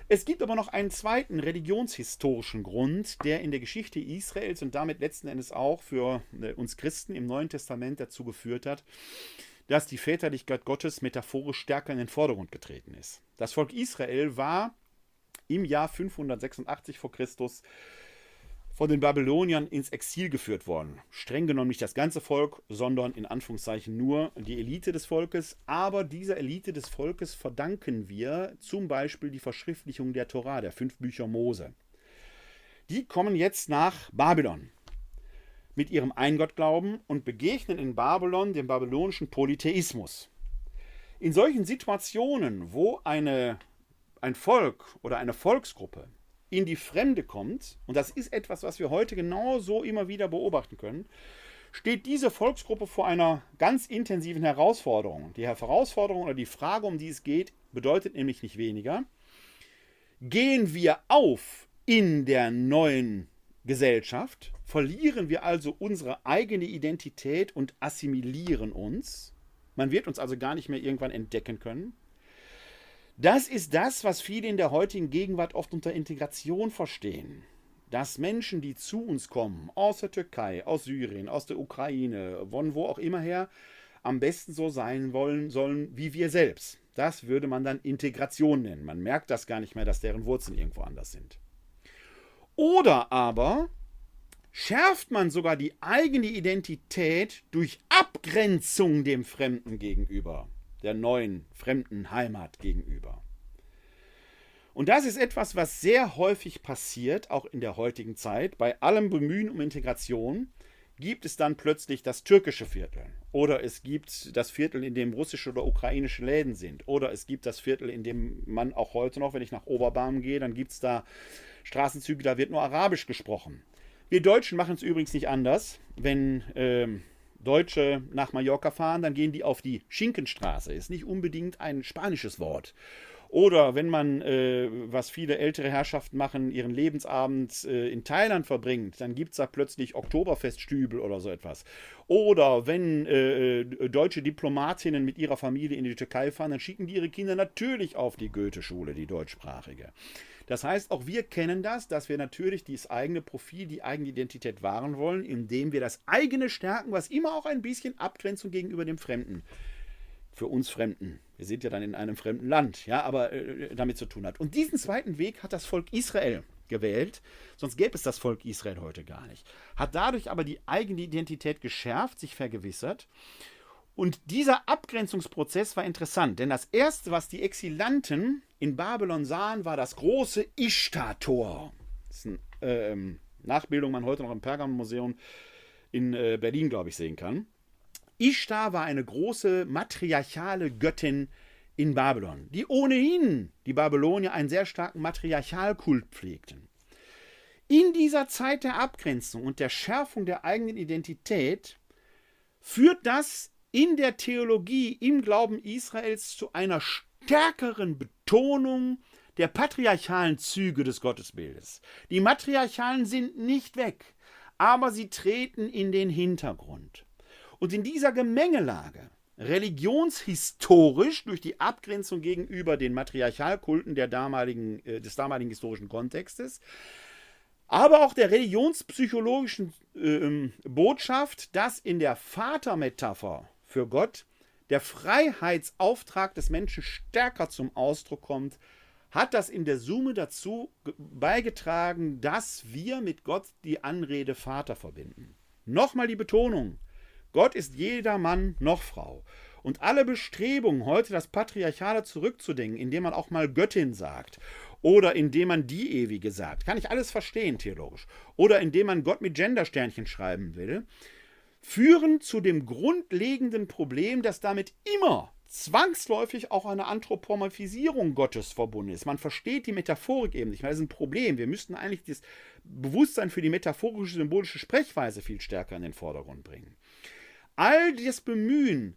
Es gibt aber noch einen zweiten religionshistorischen Grund, der in der Geschichte Israels und damit letzten Endes auch für äh, uns Christen im Neuen Testament dazu geführt hat, dass die Väterlichkeit Gottes metaphorisch stärker in den Vordergrund getreten ist. Das Volk Israel war im Jahr 586 vor Christus von den Babyloniern ins Exil geführt worden. Streng genommen nicht das ganze Volk, sondern in Anführungszeichen nur die Elite des Volkes. Aber dieser Elite des Volkes verdanken wir zum Beispiel die Verschriftlichung der Tora, der fünf Bücher Mose. Die kommen jetzt nach Babylon mit ihrem Eingottglauben und begegnen in Babylon dem babylonischen Polytheismus. In solchen Situationen, wo eine, ein Volk oder eine Volksgruppe in die Fremde kommt, und das ist etwas, was wir heute genauso immer wieder beobachten können, steht diese Volksgruppe vor einer ganz intensiven Herausforderung. Die Herausforderung oder die Frage, um die es geht, bedeutet nämlich nicht weniger, gehen wir auf in der neuen Gesellschaft, verlieren wir also unsere eigene Identität und assimilieren uns. Man wird uns also gar nicht mehr irgendwann entdecken können. Das ist das, was viele in der heutigen Gegenwart oft unter Integration verstehen. Dass Menschen, die zu uns kommen, aus der Türkei, aus Syrien, aus der Ukraine, von wo auch immer her, am besten so sein wollen sollen wie wir selbst. Das würde man dann Integration nennen. Man merkt das gar nicht mehr, dass deren Wurzeln irgendwo anders sind. Oder aber schärft man sogar die eigene Identität durch Abgrenzung dem Fremden gegenüber der neuen fremden Heimat gegenüber. Und das ist etwas, was sehr häufig passiert, auch in der heutigen Zeit. Bei allem Bemühen um Integration gibt es dann plötzlich das türkische Viertel. Oder es gibt das Viertel, in dem russische oder ukrainische Läden sind. Oder es gibt das Viertel, in dem man auch heute noch, wenn ich nach Oberbarm gehe, dann gibt es da Straßenzüge, da wird nur Arabisch gesprochen. Wir Deutschen machen es übrigens nicht anders. Wenn ähm, Deutsche nach Mallorca fahren, dann gehen die auf die Schinkenstraße. Ist nicht unbedingt ein spanisches Wort. Oder wenn man, äh, was viele ältere Herrschaften machen, ihren Lebensabend äh, in Thailand verbringt, dann gibt es da plötzlich Oktoberfeststübel oder so etwas. Oder wenn äh, äh, deutsche Diplomatinnen mit ihrer Familie in die Türkei fahren, dann schicken die ihre Kinder natürlich auf die Goethe-Schule, die deutschsprachige. Das heißt, auch wir kennen das, dass wir natürlich das eigene Profil, die eigene Identität wahren wollen, indem wir das eigene stärken, was immer auch ein bisschen Abgrenzung gegenüber dem Fremden für uns Fremden. Wir sind ja dann in einem fremden Land, ja, aber äh, damit zu tun hat. Und diesen zweiten Weg hat das Volk Israel gewählt, sonst gäbe es das Volk Israel heute gar nicht. Hat dadurch aber die eigene Identität geschärft, sich vergewissert. Und dieser Abgrenzungsprozess war interessant, denn das erste, was die Exilanten in Babylon sahen, war das große Ishtar-Tor. Das ist eine äh, Nachbildung, man heute noch im Pergamon-Museum in äh, Berlin, glaube ich, sehen kann. Ishtar war eine große matriarchale Göttin in Babylon, die ohnehin die Babylonier einen sehr starken Matriarchalkult pflegten. In dieser Zeit der Abgrenzung und der Schärfung der eigenen Identität führt das in der Theologie im Glauben Israels zu einer stärkeren Betonung der patriarchalen Züge des Gottesbildes. Die matriarchalen sind nicht weg, aber sie treten in den Hintergrund. Und in dieser Gemengelage, religionshistorisch durch die Abgrenzung gegenüber den Matriarchalkulten damaligen, äh, des damaligen historischen Kontextes, aber auch der religionspsychologischen äh, Botschaft, dass in der Vatermetapher für Gott der Freiheitsauftrag des Menschen stärker zum Ausdruck kommt, hat das in der Summe dazu beigetragen, dass wir mit Gott die Anrede Vater verbinden. Nochmal die Betonung, Gott ist jeder Mann noch Frau. Und alle Bestrebungen, heute das Patriarchale zurückzudenken, indem man auch mal Göttin sagt oder indem man die Ewige sagt, kann ich alles verstehen theologisch, oder indem man Gott mit Gendersternchen schreiben will, führen zu dem grundlegenden Problem, dass damit immer zwangsläufig auch eine Anthropomorphisierung Gottes verbunden ist. Man versteht die Metaphorik eben nicht, weil das ist ein Problem. Wir müssten eigentlich das Bewusstsein für die metaphorische, symbolische Sprechweise viel stärker in den Vordergrund bringen all das Bemühen,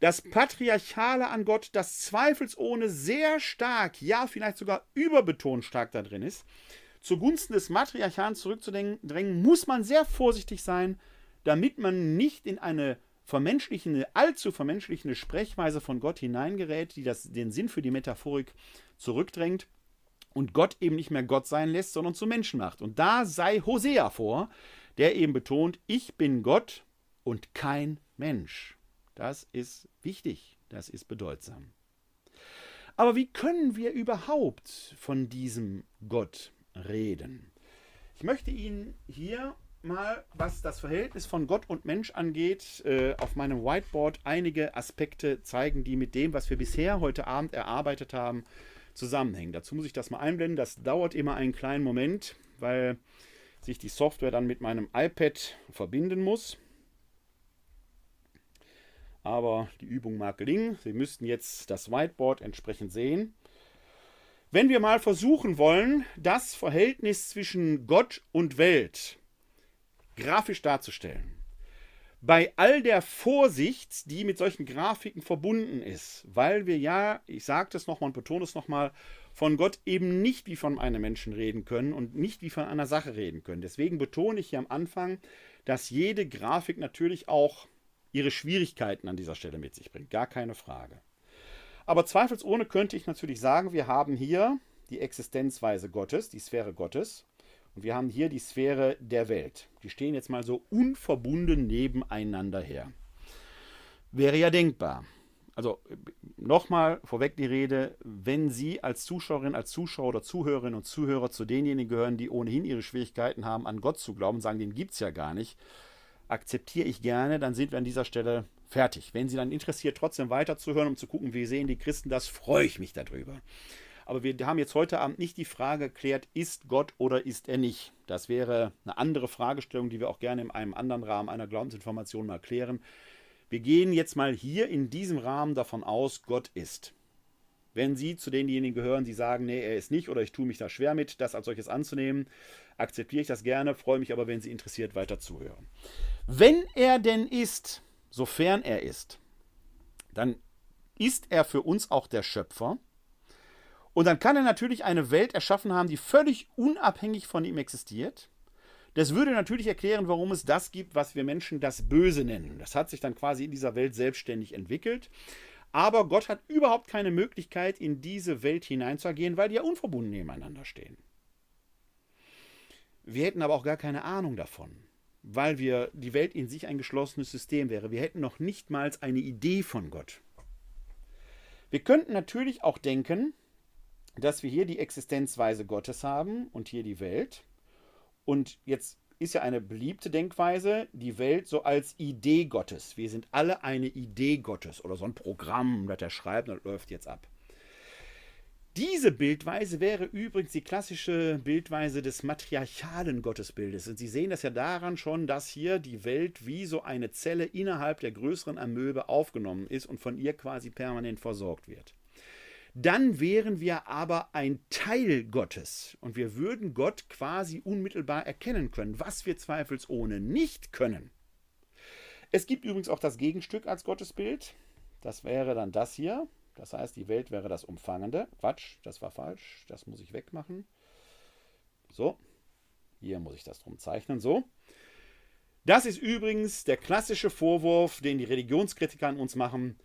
das Patriarchale an Gott, das zweifelsohne sehr stark, ja vielleicht sogar überbetont stark da drin ist, zugunsten des Matriarchalen zurückzudrängen, muss man sehr vorsichtig sein, damit man nicht in eine vermenschlichende, allzu vermenschlichende Sprechweise von Gott hineingerät, die das, den Sinn für die Metaphorik zurückdrängt und Gott eben nicht mehr Gott sein lässt, sondern zum Menschen macht. Und da sei Hosea vor, der eben betont, ich bin Gott und kein Mensch. Das ist wichtig, das ist bedeutsam. Aber wie können wir überhaupt von diesem Gott reden? Ich möchte Ihnen hier mal, was das Verhältnis von Gott und Mensch angeht, äh, auf meinem Whiteboard einige Aspekte zeigen, die mit dem, was wir bisher heute Abend erarbeitet haben, zusammenhängen. Dazu muss ich das mal einblenden. Das dauert immer einen kleinen Moment, weil sich die Software dann mit meinem iPad verbinden muss aber die Übung mag gelingen. Sie müssten jetzt das Whiteboard entsprechend sehen. Wenn wir mal versuchen wollen, das Verhältnis zwischen Gott und Welt grafisch darzustellen, bei all der Vorsicht, die mit solchen Grafiken verbunden ist, weil wir ja, ich sage das nochmal und betone es nochmal, von Gott eben nicht wie von einem Menschen reden können und nicht wie von einer Sache reden können. Deswegen betone ich hier am Anfang, dass jede Grafik natürlich auch ihre Schwierigkeiten an dieser Stelle mit sich bringt. Gar keine Frage. Aber zweifelsohne könnte ich natürlich sagen, wir haben hier die Existenzweise Gottes, die Sphäre Gottes. Und wir haben hier die Sphäre der Welt. Die stehen jetzt mal so unverbunden nebeneinander her. Wäre ja denkbar. Also nochmal vorweg die Rede, wenn Sie als Zuschauerin, als Zuschauer oder Zuhörerinnen und Zuhörer zu denjenigen gehören, die ohnehin ihre Schwierigkeiten haben, an Gott zu glauben, sagen, den gibt es ja gar nicht, akzeptiere ich gerne, dann sind wir an dieser Stelle fertig. Wenn Sie dann interessiert, trotzdem weiterzuhören, um zu gucken, wie sehen die Christen das, freue ich mich darüber. Aber wir haben jetzt heute Abend nicht die Frage geklärt, ist Gott oder ist er nicht? Das wäre eine andere Fragestellung, die wir auch gerne in einem anderen Rahmen einer Glaubensinformation mal klären. Wir gehen jetzt mal hier in diesem Rahmen davon aus, Gott ist. Wenn Sie zu denjenigen gehören, die sagen, nee, er ist nicht oder ich tue mich da schwer mit, das als solches anzunehmen, akzeptiere ich das gerne, freue mich aber, wenn Sie interessiert weiter zuhören. Wenn er denn ist, sofern er ist, dann ist er für uns auch der Schöpfer. Und dann kann er natürlich eine Welt erschaffen haben, die völlig unabhängig von ihm existiert. Das würde natürlich erklären, warum es das gibt, was wir Menschen das Böse nennen. Das hat sich dann quasi in dieser Welt selbstständig entwickelt. Aber Gott hat überhaupt keine Möglichkeit, in diese Welt hineinzugehen, weil die ja unverbunden nebeneinander stehen. Wir hätten aber auch gar keine Ahnung davon, weil wir die Welt in sich ein geschlossenes System wäre. Wir hätten noch nicht mal eine Idee von Gott. Wir könnten natürlich auch denken, dass wir hier die Existenzweise Gottes haben und hier die Welt. Und jetzt ist ja eine beliebte Denkweise, die Welt so als Idee Gottes. Wir sind alle eine Idee Gottes oder so ein Programm, das er schreibt und läuft jetzt ab. Diese Bildweise wäre übrigens die klassische Bildweise des matriarchalen Gottesbildes. Und Sie sehen das ja daran schon, dass hier die Welt wie so eine Zelle innerhalb der größeren Amöbe aufgenommen ist und von ihr quasi permanent versorgt wird dann wären wir aber ein Teil Gottes und wir würden Gott quasi unmittelbar erkennen können, was wir zweifelsohne nicht können. Es gibt übrigens auch das Gegenstück als Gottesbild. Das wäre dann das hier. Das heißt, die Welt wäre das Umfangende. Quatsch, das war falsch. Das muss ich wegmachen. So, hier muss ich das drum zeichnen. So. Das ist übrigens der klassische Vorwurf, den die Religionskritiker an uns machen.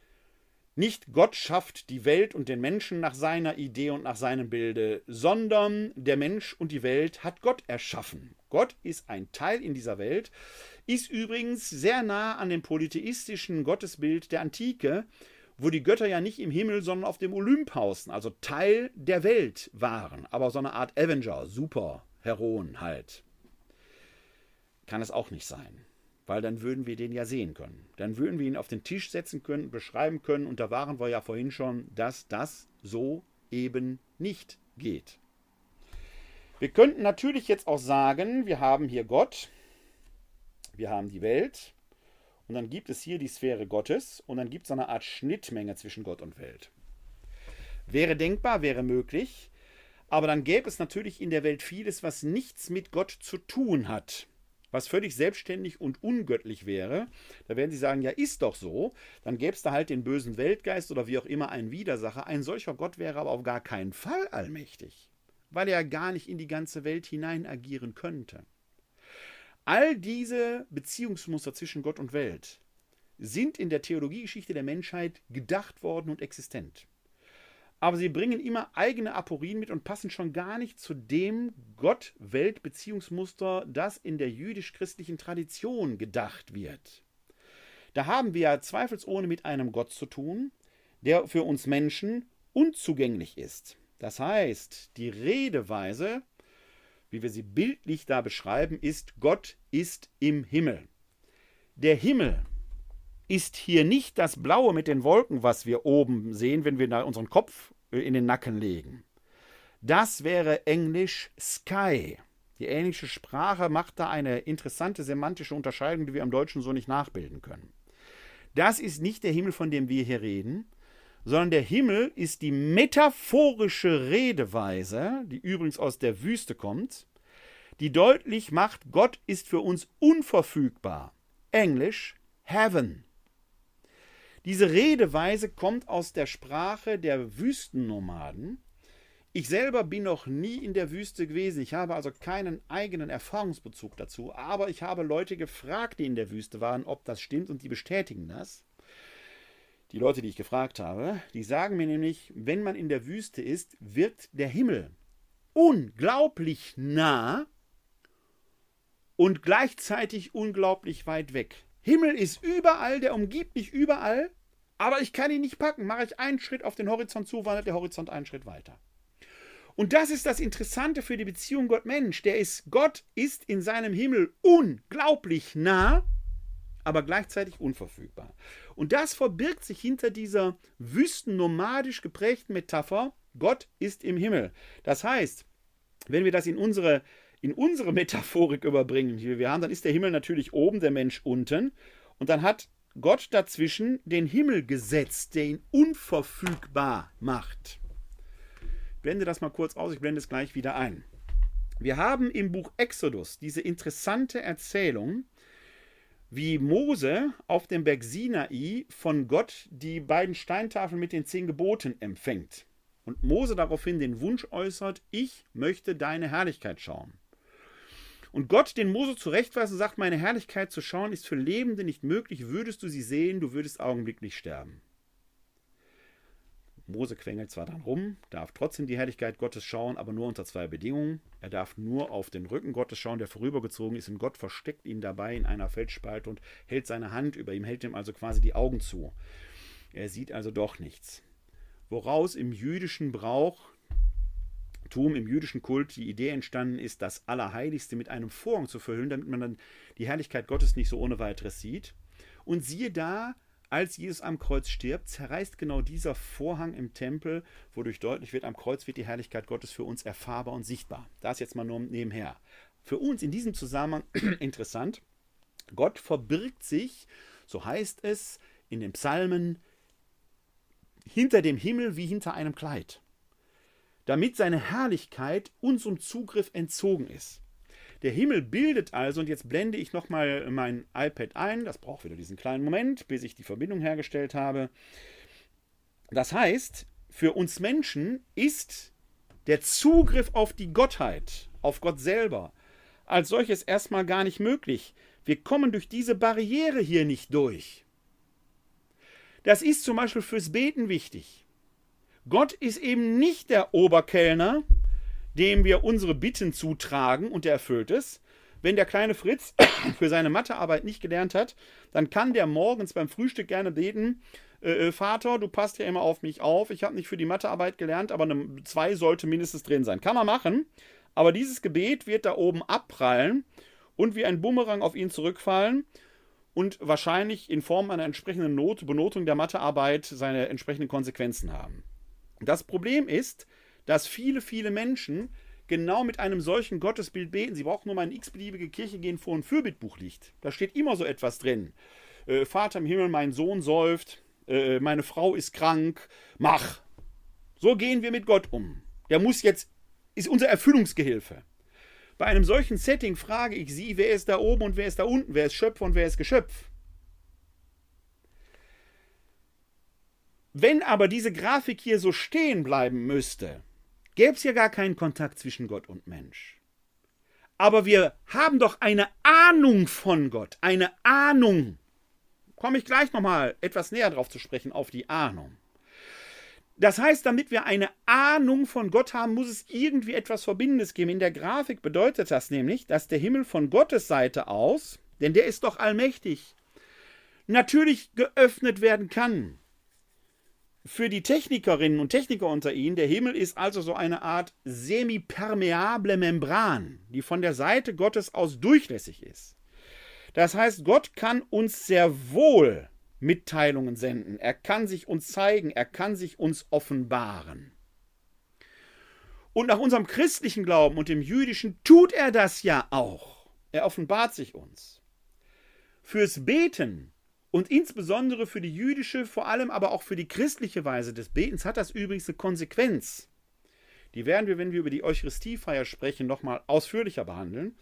Nicht Gott schafft die Welt und den Menschen nach seiner Idee und nach seinem Bilde, sondern der Mensch und die Welt hat Gott erschaffen. Gott ist ein Teil in dieser Welt, ist übrigens sehr nah an dem polytheistischen Gottesbild der Antike, wo die Götter ja nicht im Himmel, sondern auf dem Olymp hausten, also Teil der Welt waren, aber so eine Art Avenger, Superheroen halt. Kann es auch nicht sein weil dann würden wir den ja sehen können. Dann würden wir ihn auf den Tisch setzen können, beschreiben können und da waren wir ja vorhin schon, dass das so eben nicht geht. Wir könnten natürlich jetzt auch sagen, wir haben hier Gott, wir haben die Welt und dann gibt es hier die Sphäre Gottes und dann gibt es eine Art Schnittmenge zwischen Gott und Welt. Wäre denkbar, wäre möglich, aber dann gäbe es natürlich in der Welt vieles, was nichts mit Gott zu tun hat was völlig selbstständig und ungöttlich wäre, da werden sie sagen, ja, ist doch so, dann gäbe es da halt den bösen Weltgeist oder wie auch immer einen Widersacher. Ein solcher Gott wäre aber auf gar keinen Fall allmächtig, weil er gar nicht in die ganze Welt hinein agieren könnte. All diese Beziehungsmuster zwischen Gott und Welt sind in der Theologiegeschichte der Menschheit gedacht worden und existent aber sie bringen immer eigene Aporien mit und passen schon gar nicht zu dem Gott-Welt-Beziehungsmuster, das in der jüdisch-christlichen Tradition gedacht wird. Da haben wir ja zweifelsohne mit einem Gott zu tun, der für uns Menschen unzugänglich ist. Das heißt, die Redeweise, wie wir sie bildlich da beschreiben, ist Gott ist im Himmel. Der Himmel ist hier nicht das Blaue mit den Wolken, was wir oben sehen, wenn wir unseren Kopf äh, in den Nacken legen. Das wäre Englisch Sky. Die englische Sprache macht da eine interessante semantische Unterscheidung, die wir im Deutschen so nicht nachbilden können. Das ist nicht der Himmel, von dem wir hier reden, sondern der Himmel ist die metaphorische Redeweise, die übrigens aus der Wüste kommt, die deutlich macht, Gott ist für uns unverfügbar. Englisch Heaven. Diese Redeweise kommt aus der Sprache der Wüstennomaden. Ich selber bin noch nie in der Wüste gewesen. Ich habe also keinen eigenen Erfahrungsbezug dazu. Aber ich habe Leute gefragt, die in der Wüste waren, ob das stimmt und die bestätigen das. Die Leute, die ich gefragt habe, die sagen mir nämlich, wenn man in der Wüste ist, wird der Himmel unglaublich nah und gleichzeitig unglaublich weit weg. Himmel ist überall, der umgibt mich überall, aber ich kann ihn nicht packen. Mache ich einen Schritt auf den Horizont zu, wandert der Horizont einen Schritt weiter. Und das ist das Interessante für die Beziehung Gott-Mensch. Der ist, Gott ist in seinem Himmel unglaublich nah, aber gleichzeitig unverfügbar. Und das verbirgt sich hinter dieser wüstennomadisch geprägten Metapher, Gott ist im Himmel. Das heißt, wenn wir das in unsere in unsere Metaphorik überbringen, wie wir haben, dann ist der Himmel natürlich oben, der Mensch unten. Und dann hat Gott dazwischen den Himmel gesetzt, der ihn unverfügbar macht. Ich blende das mal kurz aus, ich blende es gleich wieder ein. Wir haben im Buch Exodus diese interessante Erzählung, wie Mose auf dem Berg Sinai von Gott die beiden Steintafeln mit den zehn Geboten empfängt. Und Mose daraufhin den Wunsch äußert, ich möchte deine Herrlichkeit schauen. Und Gott den Mose zurechtweist und sagt, meine Herrlichkeit zu schauen ist für Lebende nicht möglich, würdest du sie sehen, du würdest augenblicklich sterben. Mose quengelt zwar dann rum, darf trotzdem die Herrlichkeit Gottes schauen, aber nur unter zwei Bedingungen. Er darf nur auf den Rücken Gottes schauen, der vorübergezogen ist, und Gott versteckt ihn dabei in einer Felsspalte und hält seine Hand über ihm, hält ihm also quasi die Augen zu. Er sieht also doch nichts. Woraus im jüdischen Brauch, im jüdischen Kult die Idee entstanden ist, das Allerheiligste mit einem Vorhang zu verhüllen, damit man dann die Herrlichkeit Gottes nicht so ohne weiteres sieht. Und siehe da, als Jesus am Kreuz stirbt, zerreißt genau dieser Vorhang im Tempel, wodurch deutlich wird, am Kreuz wird die Herrlichkeit Gottes für uns erfahrbar und sichtbar. Das jetzt mal nur nebenher. Für uns in diesem Zusammenhang interessant, Gott verbirgt sich, so heißt es in den Psalmen, hinter dem Himmel wie hinter einem Kleid, damit seine Herrlichkeit unserem Zugriff entzogen ist. Der Himmel bildet also, und jetzt blende ich nochmal mein iPad ein, das braucht wieder diesen kleinen Moment, bis ich die Verbindung hergestellt habe. Das heißt, für uns Menschen ist der Zugriff auf die Gottheit, auf Gott selber, als solches erstmal gar nicht möglich. Wir kommen durch diese Barriere hier nicht durch. Das ist zum Beispiel fürs Beten wichtig. Gott ist eben nicht der Oberkellner, dem wir unsere Bitten zutragen und der erfüllt es. Wenn der kleine Fritz für seine Mathearbeit nicht gelernt hat, dann kann der morgens beim Frühstück gerne beten, äh, äh Vater, du passt ja immer auf mich auf, ich habe nicht für die Mathearbeit gelernt, aber eine 2 sollte mindestens drin sein. Kann man machen, aber dieses Gebet wird da oben abprallen und wie ein Bumerang auf ihn zurückfallen und wahrscheinlich in Form einer entsprechenden Not Benotung der Mathearbeit seine entsprechenden Konsequenzen haben. Das Problem ist, dass viele, viele Menschen genau mit einem solchen Gottesbild beten. Sie brauchen nur mal in x-beliebige Kirche gehen, wo ein Fürbittbuch liegt. Da steht immer so etwas drin. Äh, Vater im Himmel, mein Sohn säuft, äh, meine Frau ist krank, mach. So gehen wir mit Gott um. Der muss jetzt, ist unser Erfüllungsgehilfe. Bei einem solchen Setting frage ich Sie, wer ist da oben und wer ist da unten, wer ist Schöpfer und wer ist Geschöpf? Wenn aber diese Grafik hier so stehen bleiben müsste, gäbe es ja gar keinen Kontakt zwischen Gott und Mensch. Aber wir haben doch eine Ahnung von Gott, eine Ahnung. Komme ich gleich nochmal etwas näher drauf zu sprechen, auf die Ahnung. Das heißt, damit wir eine Ahnung von Gott haben, muss es irgendwie etwas Verbindendes geben. In der Grafik bedeutet das nämlich, dass der Himmel von Gottes Seite aus, denn der ist doch allmächtig, natürlich geöffnet werden kann für die Technikerinnen und Techniker unter Ihnen, der Himmel ist also so eine Art semipermeable Membran, die von der Seite Gottes aus durchlässig ist. Das heißt, Gott kann uns sehr wohl Mitteilungen senden. Er kann sich uns zeigen, er kann sich uns offenbaren. Und nach unserem christlichen Glauben und dem jüdischen tut er das ja auch. Er offenbart sich uns. Fürs Beten und insbesondere für die jüdische, vor allem aber auch für die christliche Weise des Betens hat das übrigens eine Konsequenz. Die werden wir, wenn wir über die Eucharistiefeier sprechen, nochmal ausführlicher behandeln.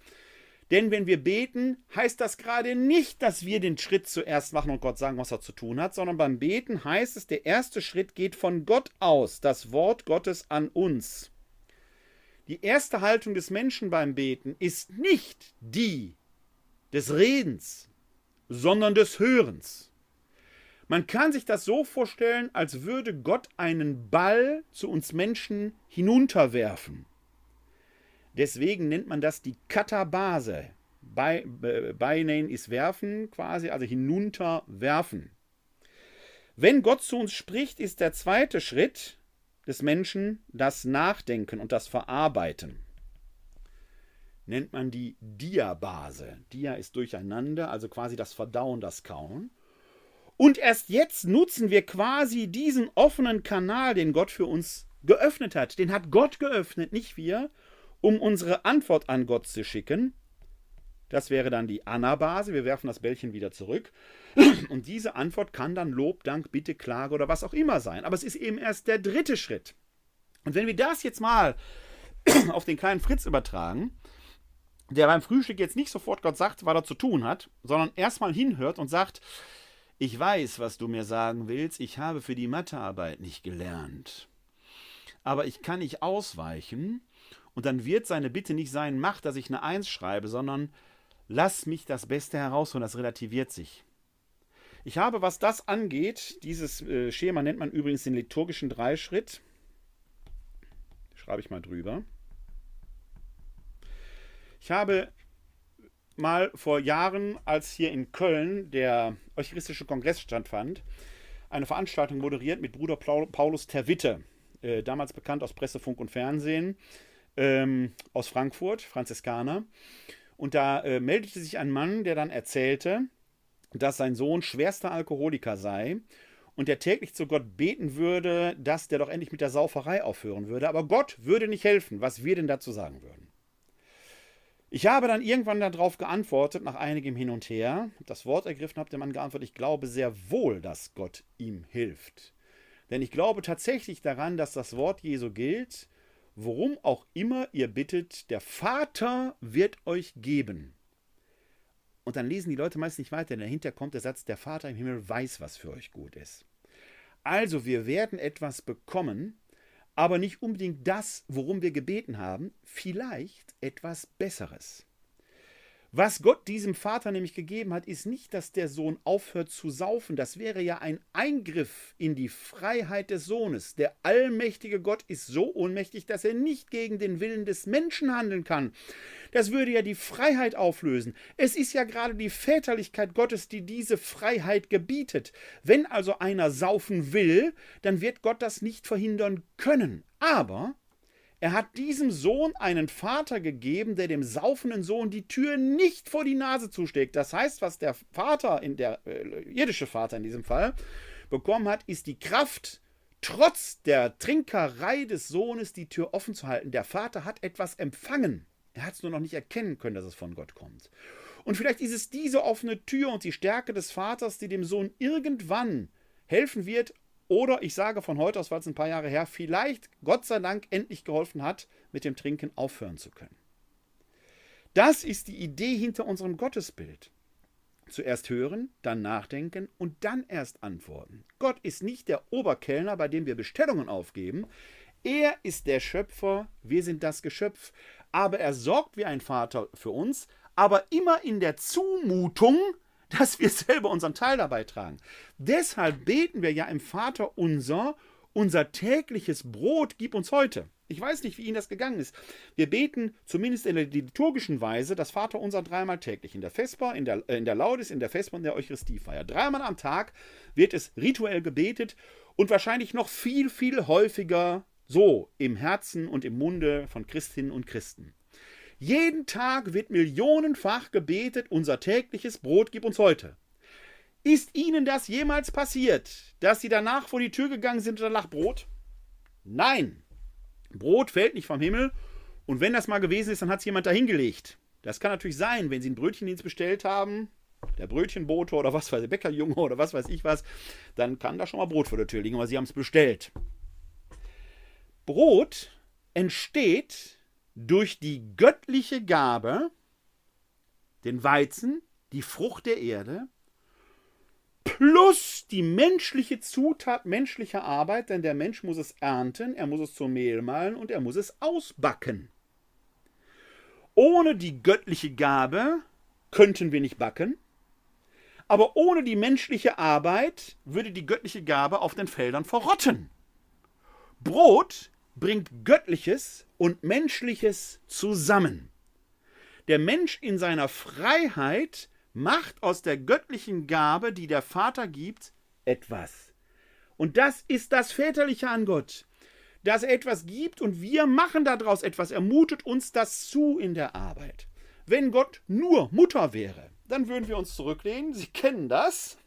Denn wenn wir beten, heißt das gerade nicht, dass wir den Schritt zuerst machen und Gott sagen, was er zu tun hat, sondern beim Beten heißt es, der erste Schritt geht von Gott aus, das Wort Gottes an uns. Die erste Haltung des Menschen beim Beten ist nicht die des Redens, sondern des Hörens. Man kann sich das so vorstellen, als würde Gott einen Ball zu uns Menschen hinunterwerfen. Deswegen nennt man das die Katabase. Beinein ist werfen, quasi, also hinunterwerfen. Wenn Gott zu uns spricht, ist der zweite Schritt des Menschen das Nachdenken und das Verarbeiten nennt man die Diabase. Dia ist durcheinander, also quasi das Verdauen, das Kauen. Und erst jetzt nutzen wir quasi diesen offenen Kanal, den Gott für uns geöffnet hat. Den hat Gott geöffnet, nicht wir, um unsere Antwort an Gott zu schicken. Das wäre dann die Anabase. Wir werfen das Bällchen wieder zurück. Und diese Antwort kann dann Lob, Dank, Bitte, Klage oder was auch immer sein. Aber es ist eben erst der dritte Schritt. Und wenn wir das jetzt mal auf den kleinen Fritz übertragen, der beim Frühstück jetzt nicht sofort Gott sagt, was er zu tun hat, sondern erstmal hinhört und sagt, ich weiß, was du mir sagen willst, ich habe für die Mathearbeit nicht gelernt. Aber ich kann nicht ausweichen und dann wird seine Bitte nicht sein, mach, dass ich eine Eins schreibe, sondern lass mich das Beste herausholen, das relativiert sich. Ich habe, was das angeht, dieses äh, Schema nennt man übrigens den liturgischen Dreischritt. Schreibe ich mal drüber. Ich habe mal vor Jahren, als hier in Köln der Eucharistische Kongress stattfand, eine Veranstaltung moderiert mit Bruder Paulus Terwitte, äh, damals bekannt aus Presse, Funk und Fernsehen, ähm, aus Frankfurt, Franziskaner. Und da äh, meldete sich ein Mann, der dann erzählte, dass sein Sohn schwerster Alkoholiker sei und der täglich zu Gott beten würde, dass der doch endlich mit der Sauferei aufhören würde. Aber Gott würde nicht helfen, was wir denn dazu sagen würden. Ich habe dann irgendwann darauf geantwortet, nach einigem Hin und Her, das Wort ergriffen, habe der Mann geantwortet, ich glaube sehr wohl, dass Gott ihm hilft. Denn ich glaube tatsächlich daran, dass das Wort Jesu gilt, worum auch immer ihr bittet, der Vater wird euch geben. Und dann lesen die Leute meist nicht weiter, denn dahinter kommt der Satz, der Vater im Himmel weiß, was für euch gut ist. Also wir werden etwas bekommen, aber nicht unbedingt das, worum wir gebeten haben, vielleicht etwas Besseres. Was Gott diesem Vater nämlich gegeben hat, ist nicht, dass der Sohn aufhört zu saufen. Das wäre ja ein Eingriff in die Freiheit des Sohnes. Der allmächtige Gott ist so ohnmächtig, dass er nicht gegen den Willen des Menschen handeln kann. Das würde ja die Freiheit auflösen. Es ist ja gerade die Väterlichkeit Gottes, die diese Freiheit gebietet. Wenn also einer saufen will, dann wird Gott das nicht verhindern können. Aber er hat diesem Sohn einen Vater gegeben, der dem saufenden Sohn die Tür nicht vor die Nase zusteckt. Das heißt, was der Vater, in der äh, irdische Vater in diesem Fall, bekommen hat, ist die Kraft, trotz der Trinkerei des Sohnes die Tür offen zu halten. Der Vater hat etwas empfangen. Er hat es nur noch nicht erkennen können, dass es von Gott kommt. Und vielleicht ist es diese offene Tür und die Stärke des Vaters, die dem Sohn irgendwann helfen wird, oder ich sage von heute aus, weil es ein paar Jahre her, vielleicht Gott sei Dank endlich geholfen hat, mit dem Trinken aufhören zu können. Das ist die Idee hinter unserem Gottesbild. Zuerst hören, dann nachdenken und dann erst antworten. Gott ist nicht der Oberkellner, bei dem wir Bestellungen aufgeben. Er ist der Schöpfer, wir sind das Geschöpf. Aber er sorgt wie ein Vater für uns, aber immer in der Zumutung, dass wir selber unseren Teil dabei tragen. Deshalb beten wir ja im Vater unser, unser tägliches Brot gib uns heute. Ich weiß nicht, wie Ihnen das gegangen ist. Wir beten zumindest in der liturgischen Weise das Vater unser dreimal täglich. In der Vesper, in der, äh, in der Laudes, in der Vesper und der Eucharistiefeier. Dreimal am Tag wird es rituell gebetet und wahrscheinlich noch viel, viel häufiger so im Herzen und im Munde von Christinnen und Christen. Jeden Tag wird millionenfach gebetet, unser tägliches Brot gib uns heute. Ist Ihnen das jemals passiert, dass Sie danach vor die Tür gegangen sind und da lag Brot? Nein. Brot fällt nicht vom Himmel und wenn das mal gewesen ist, dann hat es jemand dahingelegt. Das kann natürlich sein, wenn Sie einen Brötchendienst bestellt haben, der Brötchenbote oder was weiß ich, Bäckerjunge oder was weiß ich was, dann kann da schon mal Brot vor der Tür liegen, aber Sie haben es bestellt. Brot entsteht durch die göttliche Gabe, den Weizen, die Frucht der Erde, plus die menschliche Zutat menschlicher Arbeit, denn der Mensch muss es ernten, er muss es zum Mehl mahlen und er muss es ausbacken. Ohne die göttliche Gabe könnten wir nicht backen, aber ohne die menschliche Arbeit würde die göttliche Gabe auf den Feldern verrotten. Brot bringt Göttliches und Menschliches zusammen. Der Mensch in seiner Freiheit macht aus der göttlichen Gabe, die der Vater gibt, etwas. Und das ist das Väterliche an Gott, dass er etwas gibt und wir machen daraus etwas. Er mutet uns das zu in der Arbeit. Wenn Gott nur Mutter wäre, dann würden wir uns zurücklehnen. Sie kennen das.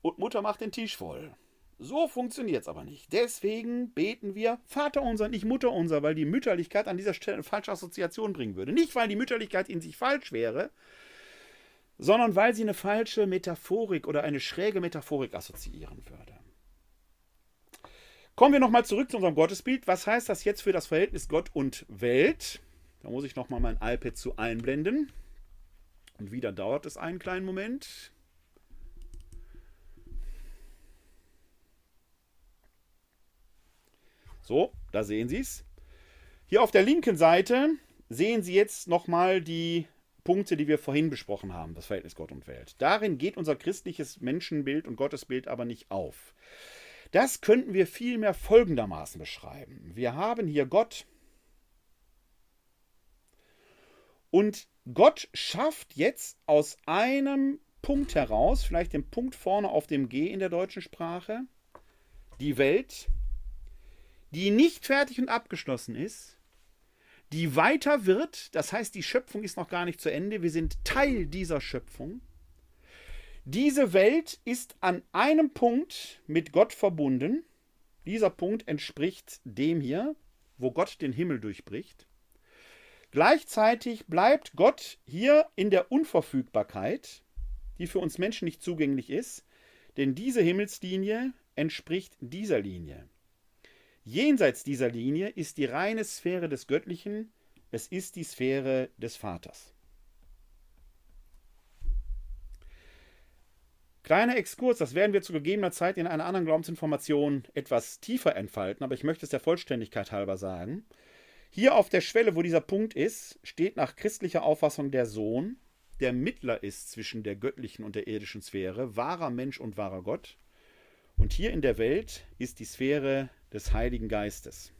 Und Mutter macht den Tisch voll. So funktioniert es aber nicht. Deswegen beten wir Vater unser, nicht Mutter unser, weil die Mütterlichkeit an dieser Stelle eine falsche Assoziation bringen würde. Nicht, weil die Mütterlichkeit in sich falsch wäre, sondern weil sie eine falsche Metaphorik oder eine schräge Metaphorik assoziieren würde. Kommen wir nochmal zurück zu unserem Gottesbild. Was heißt das jetzt für das Verhältnis Gott und Welt? Da muss ich nochmal mein iPad zu einblenden. Und wieder dauert es einen kleinen Moment. So, da sehen Sie es. Hier auf der linken Seite sehen Sie jetzt nochmal die Punkte, die wir vorhin besprochen haben, das Verhältnis Gott und Welt. Darin geht unser christliches Menschenbild und Gottesbild aber nicht auf. Das könnten wir vielmehr folgendermaßen beschreiben. Wir haben hier Gott und Gott schafft jetzt aus einem Punkt heraus, vielleicht den Punkt vorne auf dem G in der deutschen Sprache, die Welt, die nicht fertig und abgeschlossen ist, die weiter wird, das heißt, die Schöpfung ist noch gar nicht zu Ende, wir sind Teil dieser Schöpfung. Diese Welt ist an einem Punkt mit Gott verbunden. Dieser Punkt entspricht dem hier, wo Gott den Himmel durchbricht. Gleichzeitig bleibt Gott hier in der Unverfügbarkeit, die für uns Menschen nicht zugänglich ist, denn diese Himmelslinie entspricht dieser Linie. Jenseits dieser Linie ist die reine Sphäre des Göttlichen, es ist die Sphäre des Vaters. Kleiner Exkurs, das werden wir zu gegebener Zeit in einer anderen Glaubensinformation etwas tiefer entfalten, aber ich möchte es der Vollständigkeit halber sagen. Hier auf der Schwelle, wo dieser Punkt ist, steht nach christlicher Auffassung der Sohn, der Mittler ist zwischen der göttlichen und der irdischen Sphäre, wahrer Mensch und wahrer Gott. Und hier in der Welt ist die Sphäre des Heiligen Geistes.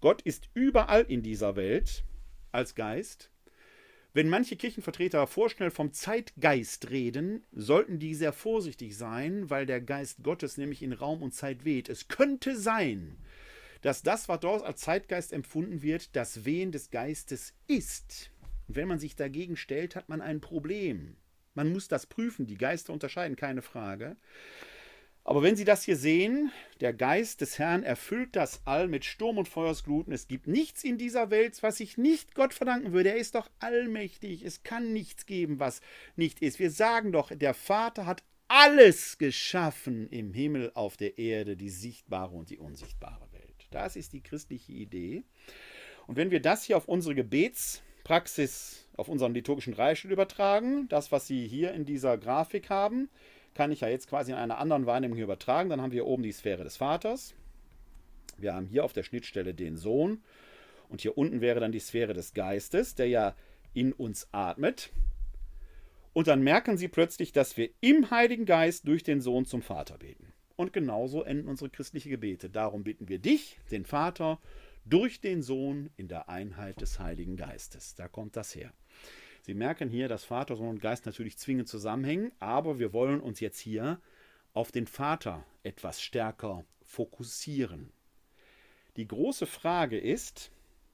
Gott ist überall in dieser Welt als Geist. Wenn manche Kirchenvertreter vorschnell vom Zeitgeist reden, sollten die sehr vorsichtig sein, weil der Geist Gottes nämlich in Raum und Zeit weht. Es könnte sein, dass das, was dort als Zeitgeist empfunden wird, das Wehen des Geistes ist. Und wenn man sich dagegen stellt, hat man ein Problem. Man muss das prüfen, die Geister unterscheiden, keine Frage. Aber wenn Sie das hier sehen, der Geist des Herrn erfüllt das All mit Sturm und Feuersgluten. Es gibt nichts in dieser Welt, was ich nicht Gott verdanken würde. Er ist doch allmächtig. Es kann nichts geben, was nicht ist. Wir sagen doch, der Vater hat alles geschaffen im Himmel, auf der Erde, die sichtbare und die unsichtbare Welt. Das ist die christliche Idee. Und wenn wir das hier auf unsere Gebetspraxis, auf unseren liturgischen Dreistuhl übertragen, das, was Sie hier in dieser Grafik haben, kann ich ja jetzt quasi in einer anderen Wahrnehmung hier übertragen. Dann haben wir oben die Sphäre des Vaters. Wir haben hier auf der Schnittstelle den Sohn. Und hier unten wäre dann die Sphäre des Geistes, der ja in uns atmet. Und dann merken Sie plötzlich, dass wir im Heiligen Geist durch den Sohn zum Vater beten. Und genauso enden unsere christlichen Gebete. Darum bitten wir dich, den Vater, durch den Sohn in der Einheit des Heiligen Geistes. Da kommt das her. Sie merken hier, dass Vater, Sohn und Geist natürlich zwingend zusammenhängen, aber wir wollen uns jetzt hier auf den Vater etwas stärker fokussieren. Die große Frage ist,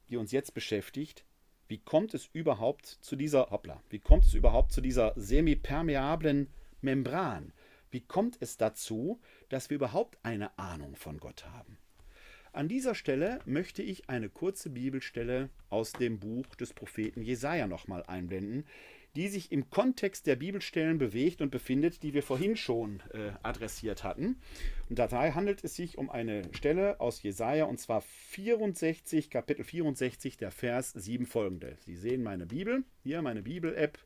die uns jetzt beschäftigt, wie kommt es überhaupt zu dieser, hoppla, wie kommt es überhaupt zu dieser semipermeablen Membran? Wie kommt es dazu, dass wir überhaupt eine Ahnung von Gott haben? An dieser Stelle möchte ich eine kurze Bibelstelle aus dem Buch des Propheten Jesaja nochmal einblenden, die sich im Kontext der Bibelstellen bewegt und befindet, die wir vorhin schon äh, adressiert hatten. Und dabei handelt es sich um eine Stelle aus Jesaja und zwar 64, Kapitel 64, der Vers 7 folgende. Sie sehen meine Bibel, hier meine Bibel-App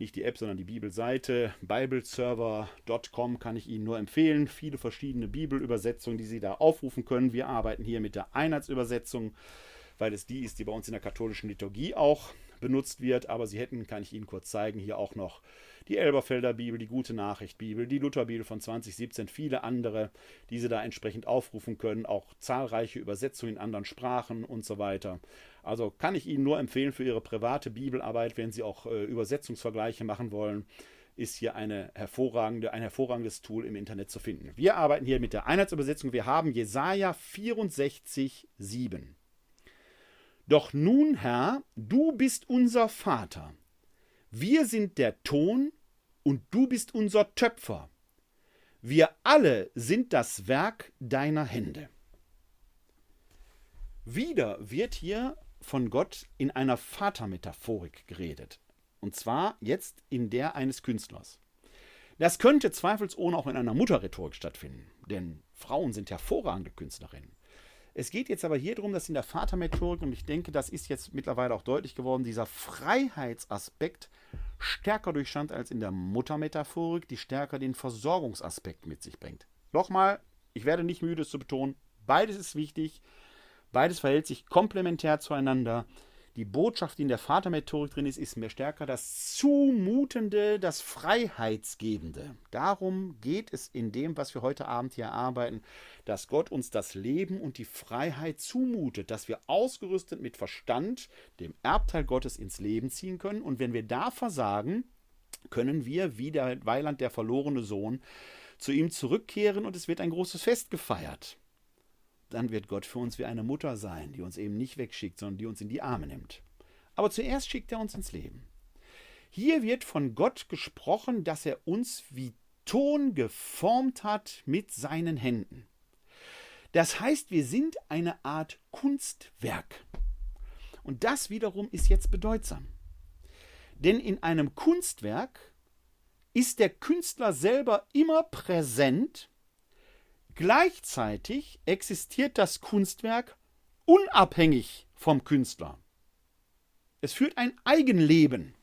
nicht die App, sondern die Bibelseite. Bibleserver.com kann ich Ihnen nur empfehlen. Viele verschiedene Bibelübersetzungen, die Sie da aufrufen können. Wir arbeiten hier mit der Einheitsübersetzung, weil es die ist, die bei uns in der katholischen Liturgie auch benutzt wird. Aber Sie hätten, kann ich Ihnen kurz zeigen, hier auch noch die Elberfelder Bibel, die Gute Nachricht Bibel, die Lutherbibel von 2017, viele andere, die Sie da entsprechend aufrufen können, auch zahlreiche Übersetzungen in anderen Sprachen und so weiter. Also kann ich Ihnen nur empfehlen für Ihre private Bibelarbeit, wenn Sie auch äh, Übersetzungsvergleiche machen wollen, ist hier eine hervorragende, ein hervorragendes Tool im Internet zu finden. Wir arbeiten hier mit der Einheitsübersetzung. Wir haben Jesaja 64, 7. Doch nun, Herr, du bist unser Vater. Wir sind der Ton und du bist unser Töpfer. Wir alle sind das Werk deiner Hände. Wieder wird hier von Gott in einer Vatermetaphorik geredet. Und zwar jetzt in der eines Künstlers. Das könnte zweifelsohne auch in einer Mutterrhetorik stattfinden, denn Frauen sind hervorragende Künstlerinnen. Es geht jetzt aber hier darum, dass in der Vatermethodik, und ich denke, das ist jetzt mittlerweile auch deutlich geworden, dieser Freiheitsaspekt stärker durchstand als in der Muttermetaphorik, die stärker den Versorgungsaspekt mit sich bringt. Nochmal, ich werde nicht müde es zu betonen, beides ist wichtig, beides verhält sich komplementär zueinander die Botschaft, die in der Vatermethodik drin ist, ist mehr stärker das Zumutende, das Freiheitsgebende. Darum geht es in dem, was wir heute Abend hier arbeiten, dass Gott uns das Leben und die Freiheit zumutet, dass wir ausgerüstet mit Verstand, dem Erbteil Gottes, ins Leben ziehen können. Und wenn wir da versagen, können wir, wie der Weiland, der verlorene Sohn, zu ihm zurückkehren und es wird ein großes Fest gefeiert dann wird Gott für uns wie eine Mutter sein, die uns eben nicht wegschickt, sondern die uns in die Arme nimmt. Aber zuerst schickt er uns ins Leben. Hier wird von Gott gesprochen, dass er uns wie Ton geformt hat mit seinen Händen. Das heißt, wir sind eine Art Kunstwerk. Und das wiederum ist jetzt bedeutsam. Denn in einem Kunstwerk ist der Künstler selber immer präsent Gleichzeitig existiert das Kunstwerk unabhängig vom Künstler. Es führt ein Eigenleben.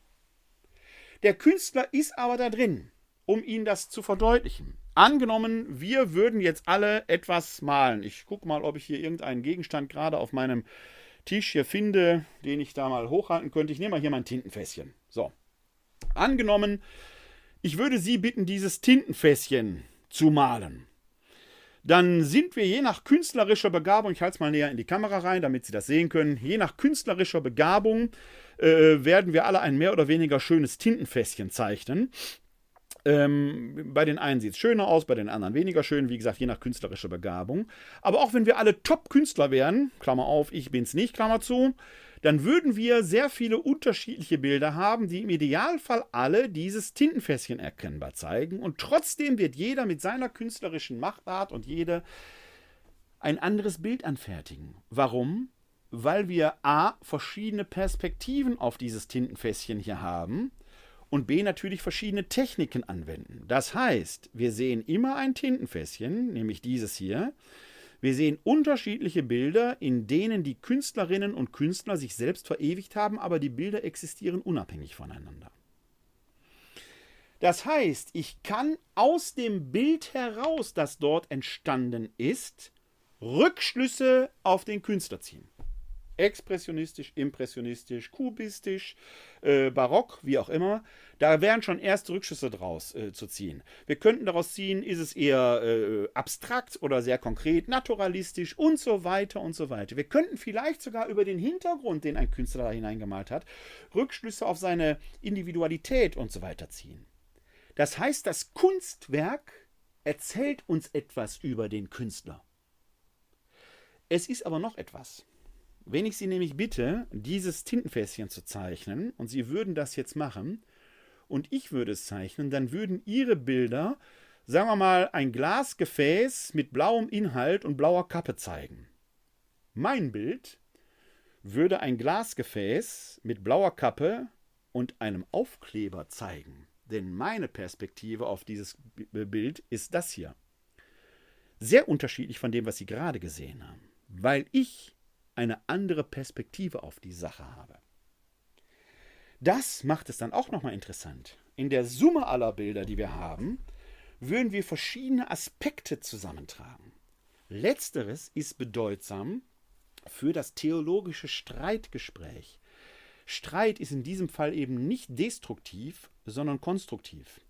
Der Künstler ist aber da drin, um Ihnen das zu verdeutlichen. Angenommen, wir würden jetzt alle etwas malen. Ich gucke mal, ob ich hier irgendeinen Gegenstand gerade auf meinem Tisch hier finde, den ich da mal hochhalten könnte. Ich nehme mal hier mein Tintenfässchen. So. Angenommen, ich würde Sie bitten, dieses Tintenfässchen zu malen dann sind wir je nach künstlerischer Begabung, ich halte es mal näher in die Kamera rein, damit Sie das sehen können, je nach künstlerischer Begabung äh, werden wir alle ein mehr oder weniger schönes Tintenfässchen zeichnen. Ähm, bei den einen sieht es schöner aus, bei den anderen weniger schön, wie gesagt, je nach künstlerischer Begabung. Aber auch wenn wir alle Top-Künstler wären, Klammer auf, ich bin es nicht, Klammer zu, dann würden wir sehr viele unterschiedliche Bilder haben, die im Idealfall alle dieses Tintenfässchen erkennbar zeigen. Und trotzdem wird jeder mit seiner künstlerischen Machtart und jede ein anderes Bild anfertigen. Warum? Weil wir a. verschiedene Perspektiven auf dieses Tintenfässchen hier haben und b. natürlich verschiedene Techniken anwenden. Das heißt, wir sehen immer ein Tintenfässchen, nämlich dieses hier, wir sehen unterschiedliche Bilder, in denen die Künstlerinnen und Künstler sich selbst verewigt haben, aber die Bilder existieren unabhängig voneinander. Das heißt, ich kann aus dem Bild heraus, das dort entstanden ist, Rückschlüsse auf den Künstler ziehen. Expressionistisch, impressionistisch, kubistisch, äh, barock, wie auch immer. Da wären schon erste Rückschlüsse draus äh, zu ziehen. Wir könnten daraus ziehen, ist es eher äh, abstrakt oder sehr konkret, naturalistisch und so weiter und so weiter. Wir könnten vielleicht sogar über den Hintergrund, den ein Künstler da hineingemalt hat, Rückschlüsse auf seine Individualität und so weiter ziehen. Das heißt, das Kunstwerk erzählt uns etwas über den Künstler. Es ist aber noch etwas. Wenn ich Sie nämlich bitte, dieses Tintenfässchen zu zeichnen, und Sie würden das jetzt machen, und ich würde es zeichnen, dann würden Ihre Bilder, sagen wir mal, ein Glasgefäß mit blauem Inhalt und blauer Kappe zeigen. Mein Bild würde ein Glasgefäß mit blauer Kappe und einem Aufkleber zeigen. Denn meine Perspektive auf dieses Bild ist das hier. Sehr unterschiedlich von dem, was Sie gerade gesehen haben. Weil ich eine andere Perspektive auf die Sache habe. Das macht es dann auch nochmal interessant. In der Summe aller Bilder, die wir haben, würden wir verschiedene Aspekte zusammentragen. Letzteres ist bedeutsam für das theologische Streitgespräch. Streit ist in diesem Fall eben nicht destruktiv, sondern konstruktiv.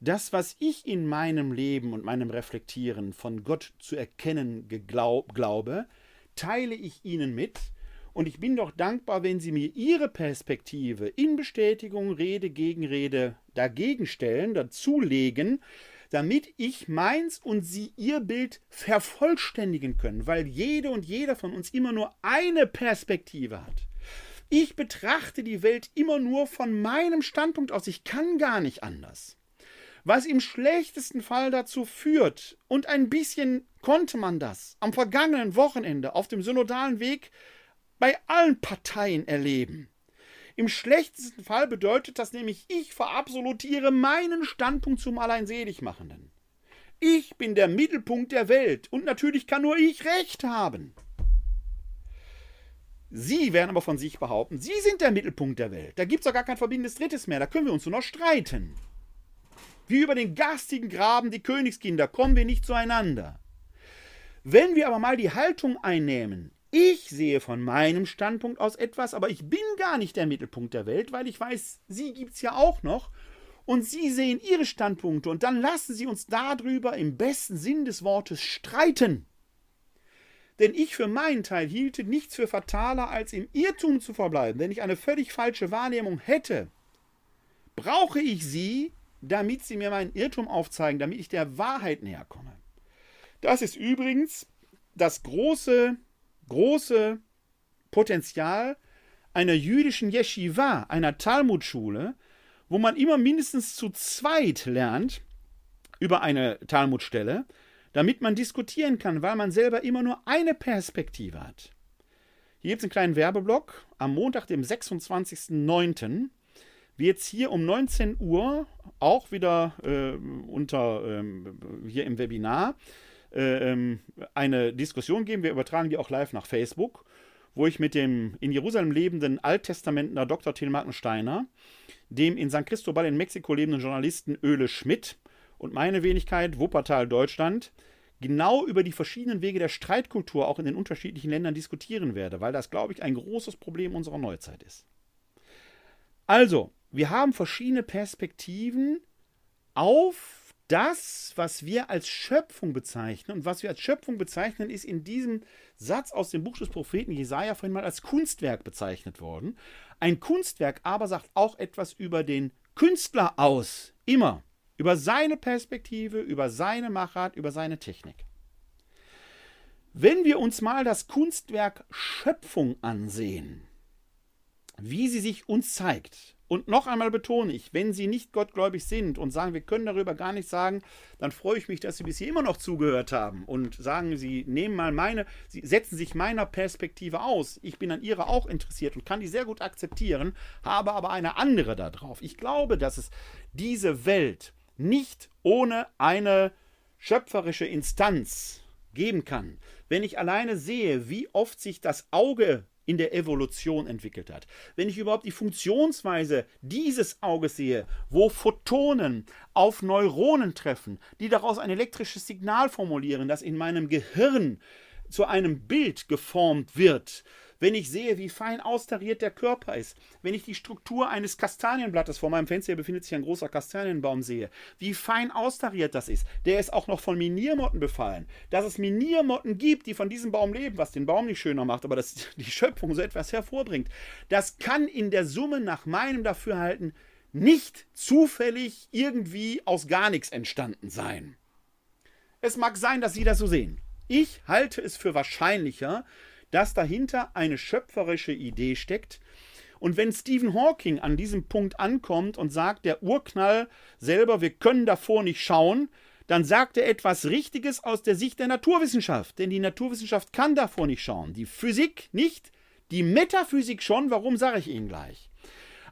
Das, was ich in meinem Leben und meinem Reflektieren von Gott zu erkennen glaube, teile ich Ihnen mit. Und ich bin doch dankbar, wenn Sie mir Ihre Perspektive in Bestätigung, Rede, Gegenrede dagegen stellen, dazulegen, damit ich meins und Sie Ihr Bild vervollständigen können, weil jede und jeder von uns immer nur eine Perspektive hat. Ich betrachte die Welt immer nur von meinem Standpunkt aus. Ich kann gar nicht anders was im schlechtesten Fall dazu führt, und ein bisschen konnte man das am vergangenen Wochenende auf dem synodalen Weg bei allen Parteien erleben. Im schlechtesten Fall bedeutet das nämlich, ich verabsolutiere meinen Standpunkt zum Alleinseligmachenden. Ich bin der Mittelpunkt der Welt und natürlich kann nur ich Recht haben. Sie werden aber von sich behaupten, Sie sind der Mittelpunkt der Welt. Da gibt es doch gar kein verbindendes Drittes mehr. Da können wir uns nur noch streiten. Wie über den garstigen Graben die Königskinder kommen wir nicht zueinander. Wenn wir aber mal die Haltung einnehmen, ich sehe von meinem Standpunkt aus etwas, aber ich bin gar nicht der Mittelpunkt der Welt, weil ich weiß, Sie gibt es ja auch noch. Und Sie sehen Ihre Standpunkte und dann lassen Sie uns darüber im besten Sinn des Wortes streiten. Denn ich für meinen Teil hielte nichts für fataler, als im Irrtum zu verbleiben. Wenn ich eine völlig falsche Wahrnehmung hätte, brauche ich sie, damit sie mir meinen Irrtum aufzeigen, damit ich der Wahrheit näher komme. Das ist übrigens das große, große Potenzial einer jüdischen Yeshiva, einer Talmudschule, wo man immer mindestens zu zweit lernt über eine Talmudstelle, damit man diskutieren kann, weil man selber immer nur eine Perspektive hat. Hier gibt es einen kleinen Werbeblock. Am Montag, dem 26.09., wird es hier um 19 Uhr auch wieder äh, unter ähm, hier im Webinar äh, ähm, eine Diskussion geben. Wir übertragen die auch live nach Facebook, wo ich mit dem in Jerusalem lebenden Alttestamentler Dr. Tilmarken Steiner, dem in San Cristobal in Mexiko lebenden Journalisten Öle Schmidt und meine Wenigkeit Wuppertal Deutschland genau über die verschiedenen Wege der Streitkultur auch in den unterschiedlichen Ländern diskutieren werde, weil das, glaube ich, ein großes Problem unserer Neuzeit ist. Also, wir haben verschiedene Perspektiven auf das, was wir als Schöpfung bezeichnen. Und was wir als Schöpfung bezeichnen, ist in diesem Satz aus dem Buch des Propheten Jesaja vorhin mal als Kunstwerk bezeichnet worden. Ein Kunstwerk aber sagt auch etwas über den Künstler aus. Immer über seine Perspektive, über seine Machart, über seine Technik. Wenn wir uns mal das Kunstwerk Schöpfung ansehen, wie sie sich uns zeigt, und noch einmal betone ich, wenn Sie nicht gottgläubig sind und sagen, wir können darüber gar nichts sagen, dann freue ich mich, dass Sie bis hier immer noch zugehört haben und sagen, Sie nehmen mal meine, Sie setzen sich meiner Perspektive aus. Ich bin an Ihrer auch interessiert und kann die sehr gut akzeptieren, habe aber eine andere darauf. Ich glaube, dass es diese Welt nicht ohne eine schöpferische Instanz geben kann. Wenn ich alleine sehe, wie oft sich das Auge in der Evolution entwickelt hat. Wenn ich überhaupt die Funktionsweise dieses Auges sehe, wo Photonen auf Neuronen treffen, die daraus ein elektrisches Signal formulieren, das in meinem Gehirn zu einem Bild geformt wird, wenn ich sehe, wie fein austariert der Körper ist, wenn ich die Struktur eines Kastanienblattes vor meinem Fenster befindet sich ein großer Kastanienbaum sehe, wie fein austariert das ist, der ist auch noch von Miniermotten befallen. Dass es Miniermotten gibt, die von diesem Baum leben, was den Baum nicht schöner macht, aber dass die Schöpfung so etwas hervorbringt, das kann in der Summe nach meinem Dafürhalten nicht zufällig irgendwie aus gar nichts entstanden sein. Es mag sein, dass Sie das so sehen. Ich halte es für wahrscheinlicher, dass dahinter eine schöpferische Idee steckt. Und wenn Stephen Hawking an diesem Punkt ankommt und sagt, der Urknall selber, wir können davor nicht schauen, dann sagt er etwas Richtiges aus der Sicht der Naturwissenschaft. Denn die Naturwissenschaft kann davor nicht schauen. Die Physik nicht, die Metaphysik schon. Warum sage ich Ihnen gleich?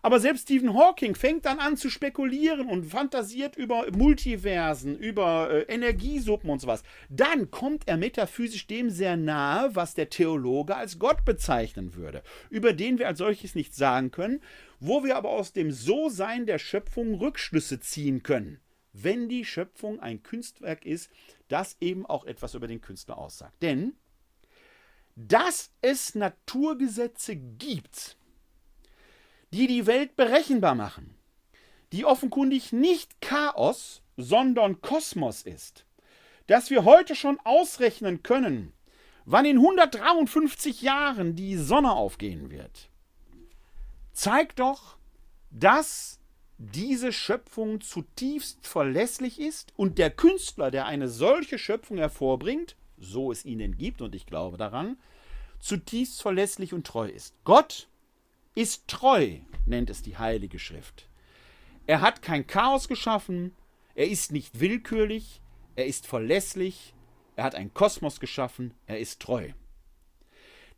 Aber selbst Stephen Hawking fängt dann an zu spekulieren und fantasiert über Multiversen, über äh, Energiesuppen und sowas. Dann kommt er metaphysisch dem sehr nahe, was der Theologe als Gott bezeichnen würde, über den wir als solches nichts sagen können, wo wir aber aus dem So-Sein der Schöpfung Rückschlüsse ziehen können, wenn die Schöpfung ein Kunstwerk ist, das eben auch etwas über den Künstler aussagt. Denn dass es Naturgesetze gibt, die die Welt berechenbar machen, die offenkundig nicht Chaos, sondern Kosmos ist, dass wir heute schon ausrechnen können, wann in 153 Jahren die Sonne aufgehen wird, zeigt doch, dass diese Schöpfung zutiefst verlässlich ist und der Künstler, der eine solche Schöpfung hervorbringt, so es ihn gibt, und ich glaube daran, zutiefst verlässlich und treu ist. Gott ist treu, nennt es die Heilige Schrift. Er hat kein Chaos geschaffen, er ist nicht willkürlich, er ist verlässlich, er hat einen Kosmos geschaffen, er ist treu.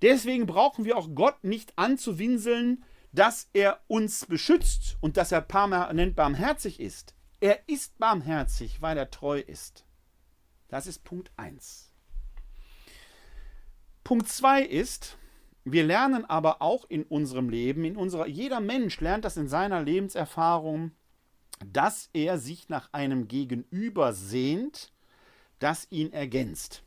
Deswegen brauchen wir auch Gott nicht anzuwinseln, dass er uns beschützt und dass er permanent barmherzig ist. Er ist barmherzig, weil er treu ist. Das ist Punkt 1. Punkt 2 ist, wir lernen aber auch in unserem Leben, in unserer, jeder Mensch lernt das in seiner Lebenserfahrung, dass er sich nach einem Gegenüber sehnt, das ihn ergänzt.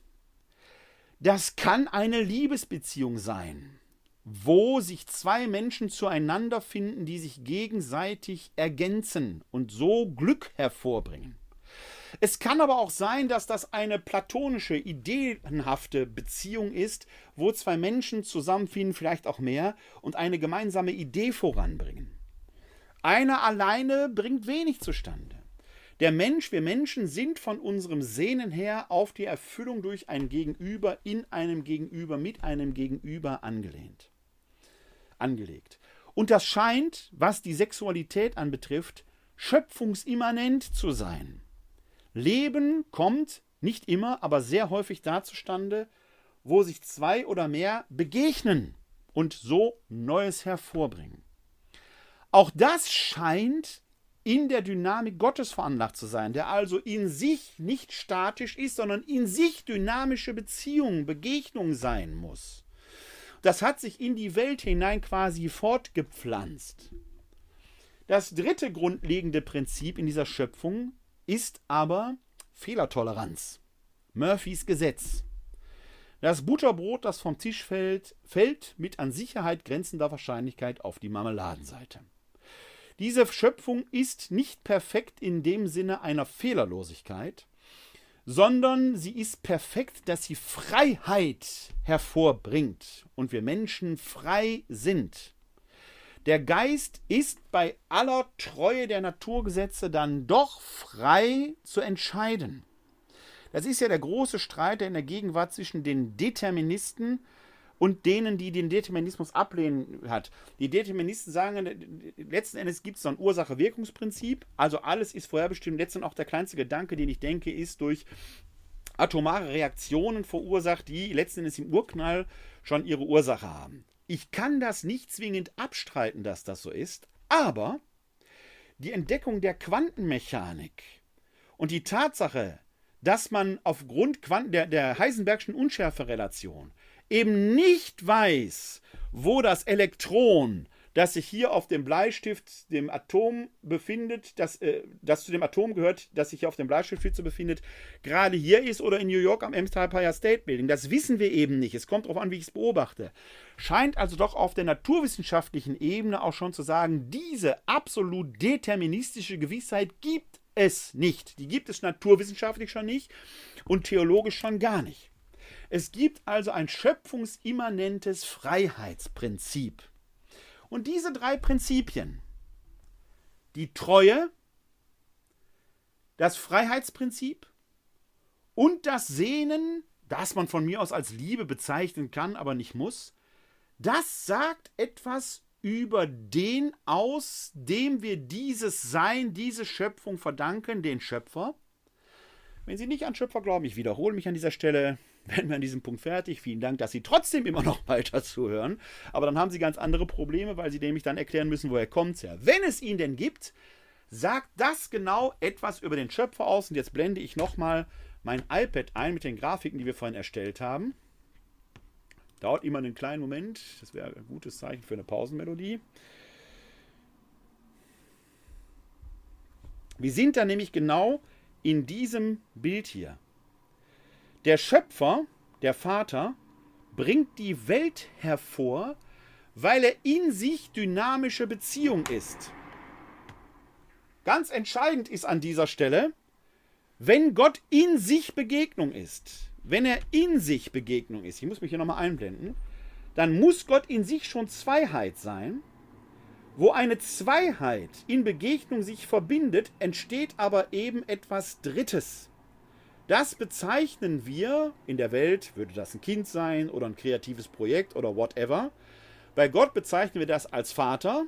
Das kann eine Liebesbeziehung sein, wo sich zwei Menschen zueinander finden, die sich gegenseitig ergänzen und so Glück hervorbringen. Es kann aber auch sein, dass das eine platonische, ideenhafte Beziehung ist, wo zwei Menschen zusammenfinden, vielleicht auch mehr, und eine gemeinsame Idee voranbringen. Einer alleine bringt wenig zustande. Der Mensch, wir Menschen sind von unserem Sehnen her auf die Erfüllung durch ein Gegenüber, in einem Gegenüber, mit einem Gegenüber angelehnt. Angelegt. Und das scheint, was die Sexualität anbetrifft, schöpfungsimmanent zu sein. Leben kommt nicht immer, aber sehr häufig da zustande, wo sich zwei oder mehr begegnen und so Neues hervorbringen. Auch das scheint in der Dynamik Gottes veranlagt zu sein, der also in sich nicht statisch ist, sondern in sich dynamische Beziehungen, Begegnungen sein muss. Das hat sich in die Welt hinein quasi fortgepflanzt. Das dritte grundlegende Prinzip in dieser Schöpfung ist aber Fehlertoleranz. Murphys Gesetz. Das Butterbrot, das vom Tisch fällt, fällt mit an Sicherheit grenzender Wahrscheinlichkeit auf die Marmeladenseite. Diese Schöpfung ist nicht perfekt in dem Sinne einer Fehlerlosigkeit, sondern sie ist perfekt, dass sie Freiheit hervorbringt und wir Menschen frei sind. Der Geist ist bei aller Treue der Naturgesetze dann doch frei zu entscheiden. Das ist ja der große Streit, der in der Gegenwart zwischen den Deterministen und denen, die den Determinismus ablehnen hat. Die Deterministen sagen, letzten Endes gibt es so ein Ursache-Wirkungsprinzip, also alles ist vorherbestimmt. Letztendlich auch der kleinste Gedanke, den ich denke, ist durch atomare Reaktionen verursacht, die letzten Endes im Urknall schon ihre Ursache haben. Ich kann das nicht zwingend abstreiten, dass das so ist, aber die Entdeckung der Quantenmechanik und die Tatsache, dass man aufgrund der, der Heisenbergschen Unschärferelation eben nicht weiß, wo das Elektron das sich hier auf dem Bleistift, dem Atom befindet, das, äh, das zu dem Atom gehört, das sich hier auf dem Bleistift befindet, gerade hier ist oder in New York am Empire State Building. Das wissen wir eben nicht. Es kommt darauf an, wie ich es beobachte. Scheint also doch auf der naturwissenschaftlichen Ebene auch schon zu sagen, diese absolut deterministische Gewissheit gibt es nicht. Die gibt es naturwissenschaftlich schon nicht und theologisch schon gar nicht. Es gibt also ein schöpfungsimmanentes Freiheitsprinzip. Und diese drei Prinzipien, die Treue, das Freiheitsprinzip und das Sehnen, das man von mir aus als Liebe bezeichnen kann, aber nicht muss, das sagt etwas über den aus, dem wir dieses Sein, diese Schöpfung verdanken, den Schöpfer. Wenn Sie nicht an Schöpfer glauben, ich wiederhole mich an dieser Stelle, werden wir an diesem Punkt fertig. Vielen Dank, dass Sie trotzdem immer noch weiter zuhören. Aber dann haben Sie ganz andere Probleme, weil Sie nämlich dann erklären müssen, woher kommt es her. Wenn es ihn denn gibt, sagt das genau etwas über den Schöpfer aus. Und jetzt blende ich nochmal mein iPad ein mit den Grafiken, die wir vorhin erstellt haben. Dauert immer einen kleinen Moment. Das wäre ein gutes Zeichen für eine Pausenmelodie. Wir sind da nämlich genau in diesem Bild hier. Der Schöpfer, der Vater, bringt die Welt hervor, weil er in sich dynamische Beziehung ist. Ganz entscheidend ist an dieser Stelle, wenn Gott in sich Begegnung ist, wenn er in sich Begegnung ist, ich muss mich hier nochmal einblenden, dann muss Gott in sich schon Zweiheit sein. Wo eine Zweiheit in Begegnung sich verbindet, entsteht aber eben etwas Drittes. Das bezeichnen wir in der Welt, würde das ein Kind sein oder ein kreatives Projekt oder whatever. Bei Gott bezeichnen wir das als Vater,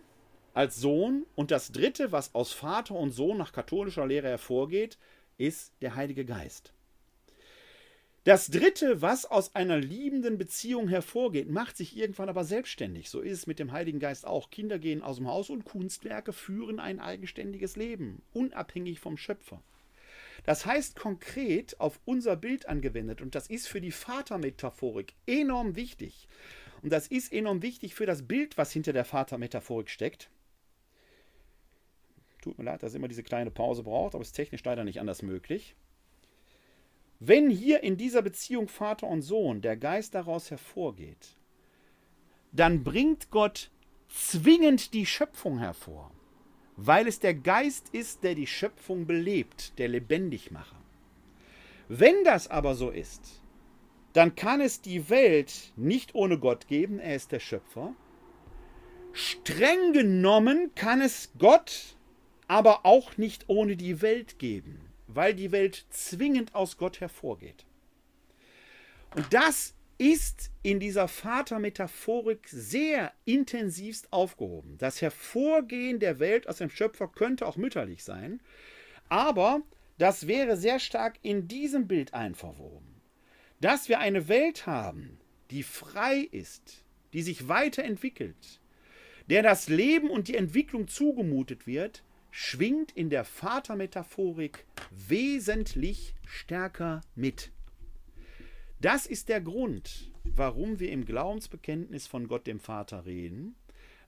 als Sohn und das Dritte, was aus Vater und Sohn nach katholischer Lehre hervorgeht, ist der Heilige Geist. Das Dritte, was aus einer liebenden Beziehung hervorgeht, macht sich irgendwann aber selbstständig. So ist es mit dem Heiligen Geist auch. Kinder gehen aus dem Haus und Kunstwerke führen ein eigenständiges Leben, unabhängig vom Schöpfer. Das heißt konkret auf unser Bild angewendet und das ist für die Vatermetaphorik enorm wichtig. Und das ist enorm wichtig für das Bild, was hinter der Vatermetaphorik steckt. Tut mir leid, dass immer diese kleine Pause braucht, aber es ist technisch leider nicht anders möglich. Wenn hier in dieser Beziehung Vater und Sohn der Geist daraus hervorgeht, dann bringt Gott zwingend die Schöpfung hervor, weil es der Geist ist, der die Schöpfung belebt, der Lebendigmacher. Wenn das aber so ist, dann kann es die Welt nicht ohne Gott geben, er ist der Schöpfer. Streng genommen kann es Gott aber auch nicht ohne die Welt geben, weil die Welt zwingend aus Gott hervorgeht. Und das ist in dieser Vatermetaphorik sehr intensivst aufgehoben. Das Hervorgehen der Welt aus dem Schöpfer könnte auch mütterlich sein, aber das wäre sehr stark in diesem Bild einverwoben. Dass wir eine Welt haben, die frei ist, die sich weiterentwickelt, der das Leben und die Entwicklung zugemutet wird, schwingt in der Vatermetaphorik wesentlich stärker mit. Das ist der Grund, warum wir im Glaubensbekenntnis von Gott dem Vater reden,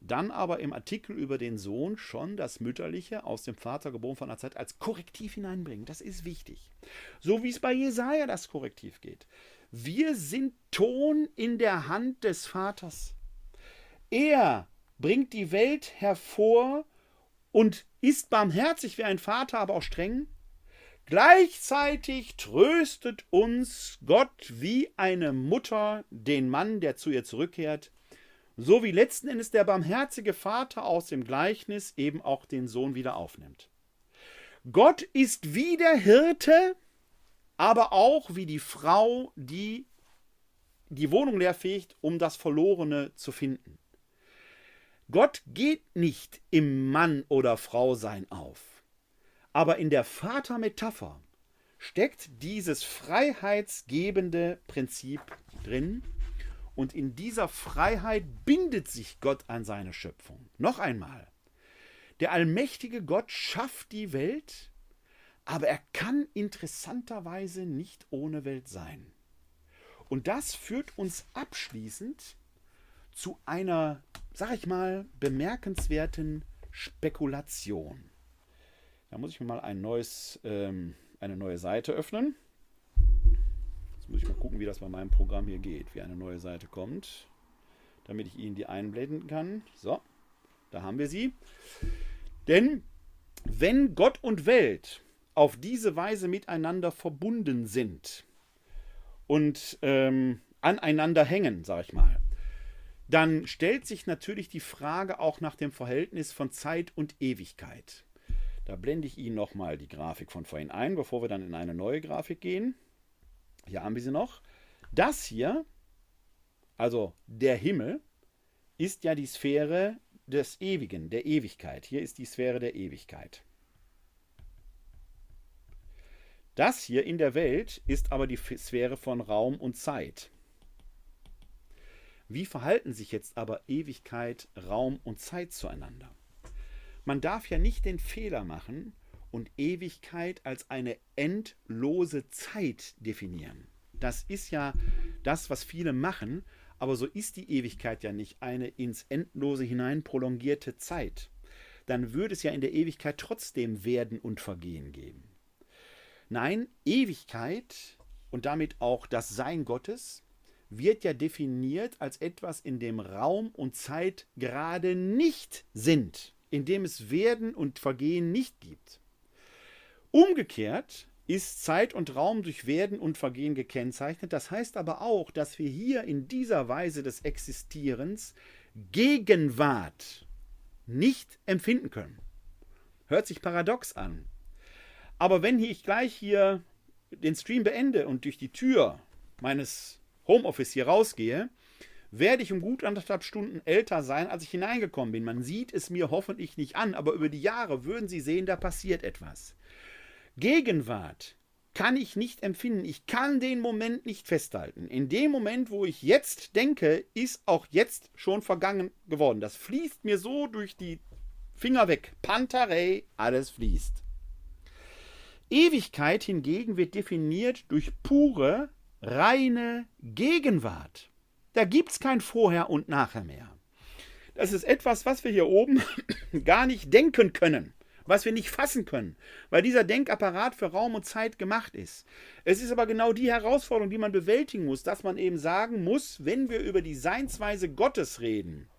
dann aber im Artikel über den Sohn schon das Mütterliche aus dem Vater geboren von der Zeit als Korrektiv hineinbringen. Das ist wichtig. So wie es bei Jesaja das Korrektiv geht. Wir sind Ton in der Hand des Vaters. Er bringt die Welt hervor und ist barmherzig wie ein Vater, aber auch streng. Gleichzeitig tröstet uns Gott wie eine Mutter den Mann, der zu ihr zurückkehrt, so wie letzten Endes der barmherzige Vater aus dem Gleichnis eben auch den Sohn wieder aufnimmt. Gott ist wie der Hirte, aber auch wie die Frau, die die Wohnung leerfegt, um das Verlorene zu finden. Gott geht nicht im Mann oder Frau sein auf. Aber in der Vatermetapher steckt dieses freiheitsgebende Prinzip drin. Und in dieser Freiheit bindet sich Gott an seine Schöpfung. Noch einmal, der allmächtige Gott schafft die Welt, aber er kann interessanterweise nicht ohne Welt sein. Und das führt uns abschließend zu einer, sag ich mal, bemerkenswerten Spekulation. Da muss ich mir mal ein neues, ähm, eine neue Seite öffnen. Jetzt muss ich mal gucken, wie das bei meinem Programm hier geht, wie eine neue Seite kommt, damit ich Ihnen die einblenden kann. So, da haben wir sie. Denn wenn Gott und Welt auf diese Weise miteinander verbunden sind und ähm, aneinander hängen, sag ich mal, dann stellt sich natürlich die Frage auch nach dem Verhältnis von Zeit und Ewigkeit. Da blende ich Ihnen nochmal die Grafik von vorhin ein, bevor wir dann in eine neue Grafik gehen. Hier haben wir sie noch. Das hier, also der Himmel, ist ja die Sphäre des Ewigen, der Ewigkeit. Hier ist die Sphäre der Ewigkeit. Das hier in der Welt ist aber die Sphäre von Raum und Zeit. Wie verhalten sich jetzt aber Ewigkeit, Raum und Zeit zueinander? Man darf ja nicht den Fehler machen und Ewigkeit als eine endlose Zeit definieren. Das ist ja das, was viele machen, aber so ist die Ewigkeit ja nicht eine ins Endlose hinein prolongierte Zeit. Dann würde es ja in der Ewigkeit trotzdem Werden und Vergehen geben. Nein, Ewigkeit und damit auch das Sein Gottes wird ja definiert als etwas, in dem Raum und Zeit gerade nicht sind in dem es Werden und Vergehen nicht gibt. Umgekehrt ist Zeit und Raum durch Werden und Vergehen gekennzeichnet. Das heißt aber auch, dass wir hier in dieser Weise des Existierens Gegenwart nicht empfinden können. Hört sich paradox an. Aber wenn ich gleich hier den Stream beende und durch die Tür meines Homeoffice hier rausgehe, werde ich um gut anderthalb Stunden älter sein, als ich hineingekommen bin. Man sieht es mir hoffentlich nicht an, aber über die Jahre würden Sie sehen, da passiert etwas. Gegenwart kann ich nicht empfinden. Ich kann den Moment nicht festhalten. In dem Moment, wo ich jetzt denke, ist auch jetzt schon vergangen geworden. Das fließt mir so durch die Finger weg. Pantarei, alles fließt. Ewigkeit hingegen wird definiert durch pure, reine Gegenwart. Da gibt es kein Vorher und Nachher mehr. Das ist etwas, was wir hier oben gar nicht denken können, was wir nicht fassen können, weil dieser Denkapparat für Raum und Zeit gemacht ist. Es ist aber genau die Herausforderung, die man bewältigen muss, dass man eben sagen muss, wenn wir über die Seinsweise Gottes reden,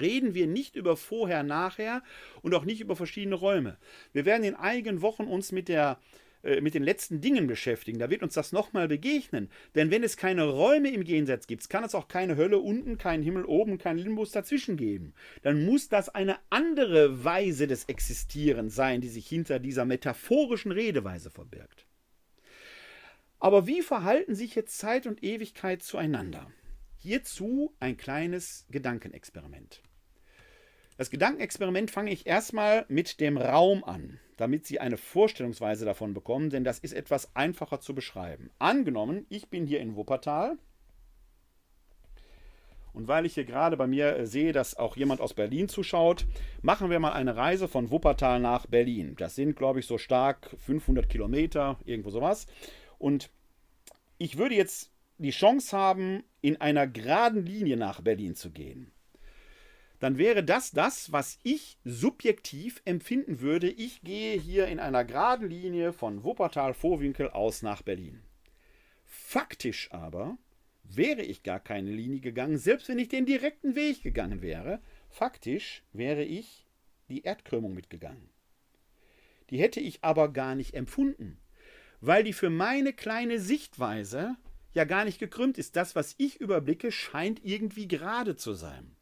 reden wir nicht über vorher, nachher und auch nicht über verschiedene Räume. Wir werden in einigen Wochen uns mit der äh, mit den letzten Dingen beschäftigen. Da wird uns das nochmal begegnen. Denn wenn es keine Räume im Jenseits gibt, kann es auch keine Hölle unten, keinen Himmel oben, keinen Limbus dazwischen geben. Dann muss das eine andere Weise des Existierens sein, die sich hinter dieser metaphorischen Redeweise verbirgt. Aber wie verhalten sich jetzt Zeit und Ewigkeit zueinander? Hierzu ein kleines Gedankenexperiment. Das Gedankenexperiment fange ich erstmal mit dem Raum an, damit Sie eine Vorstellungsweise davon bekommen, denn das ist etwas einfacher zu beschreiben. Angenommen, ich bin hier in Wuppertal und weil ich hier gerade bei mir äh, sehe, dass auch jemand aus Berlin zuschaut, machen wir mal eine Reise von Wuppertal nach Berlin. Das sind, glaube ich, so stark 500 Kilometer, irgendwo sowas. Und ich würde jetzt die Chance haben, in einer geraden Linie nach Berlin zu gehen dann wäre das das, was ich subjektiv empfinden würde. Ich gehe hier in einer geraden Linie von Wuppertal-Vorwinkel aus nach Berlin. Faktisch aber wäre ich gar keine Linie gegangen, selbst wenn ich den direkten Weg gegangen wäre. Faktisch wäre ich die Erdkrümmung mitgegangen. Die hätte ich aber gar nicht empfunden, weil die für meine kleine Sichtweise ja gar nicht gekrümmt ist. Das, was ich überblicke, scheint irgendwie gerade zu sein.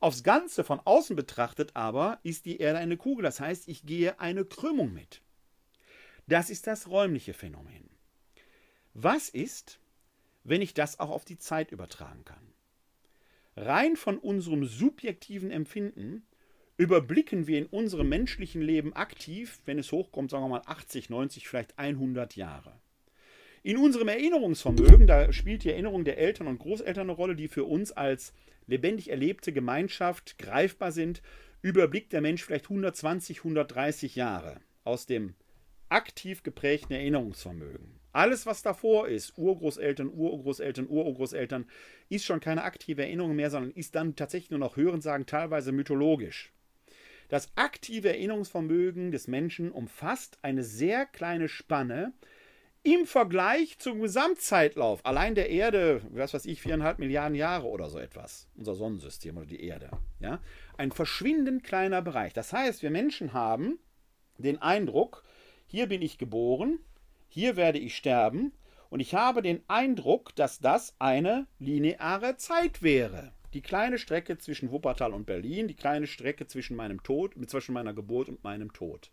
Aufs Ganze von außen betrachtet aber ist die Erde eine Kugel, das heißt, ich gehe eine Krümmung mit. Das ist das räumliche Phänomen. Was ist, wenn ich das auch auf die Zeit übertragen kann? Rein von unserem subjektiven Empfinden überblicken wir in unserem menschlichen Leben aktiv, wenn es hochkommt, sagen wir mal 80, 90, vielleicht 100 Jahre. In unserem Erinnerungsvermögen, da spielt die Erinnerung der Eltern und Großeltern eine Rolle, die für uns als lebendig erlebte Gemeinschaft greifbar sind, überblickt der Mensch vielleicht 120, 130 Jahre aus dem aktiv geprägten Erinnerungsvermögen. Alles, was davor ist, Urgroßeltern, Urgroßeltern, Urgroßeltern, ist schon keine aktive Erinnerung mehr, sondern ist dann tatsächlich nur noch Hörensagen, teilweise mythologisch. Das aktive Erinnerungsvermögen des Menschen umfasst eine sehr kleine Spanne im Vergleich zum Gesamtzeitlauf, allein der Erde, was weiß ich, viereinhalb Milliarden Jahre oder so etwas, unser Sonnensystem oder die Erde, ja, ein verschwindend kleiner Bereich. Das heißt, wir Menschen haben den Eindruck, hier bin ich geboren, hier werde ich sterben und ich habe den Eindruck, dass das eine lineare Zeit wäre. Die kleine Strecke zwischen Wuppertal und Berlin, die kleine Strecke zwischen meinem Tod, zwischen meiner Geburt und meinem Tod.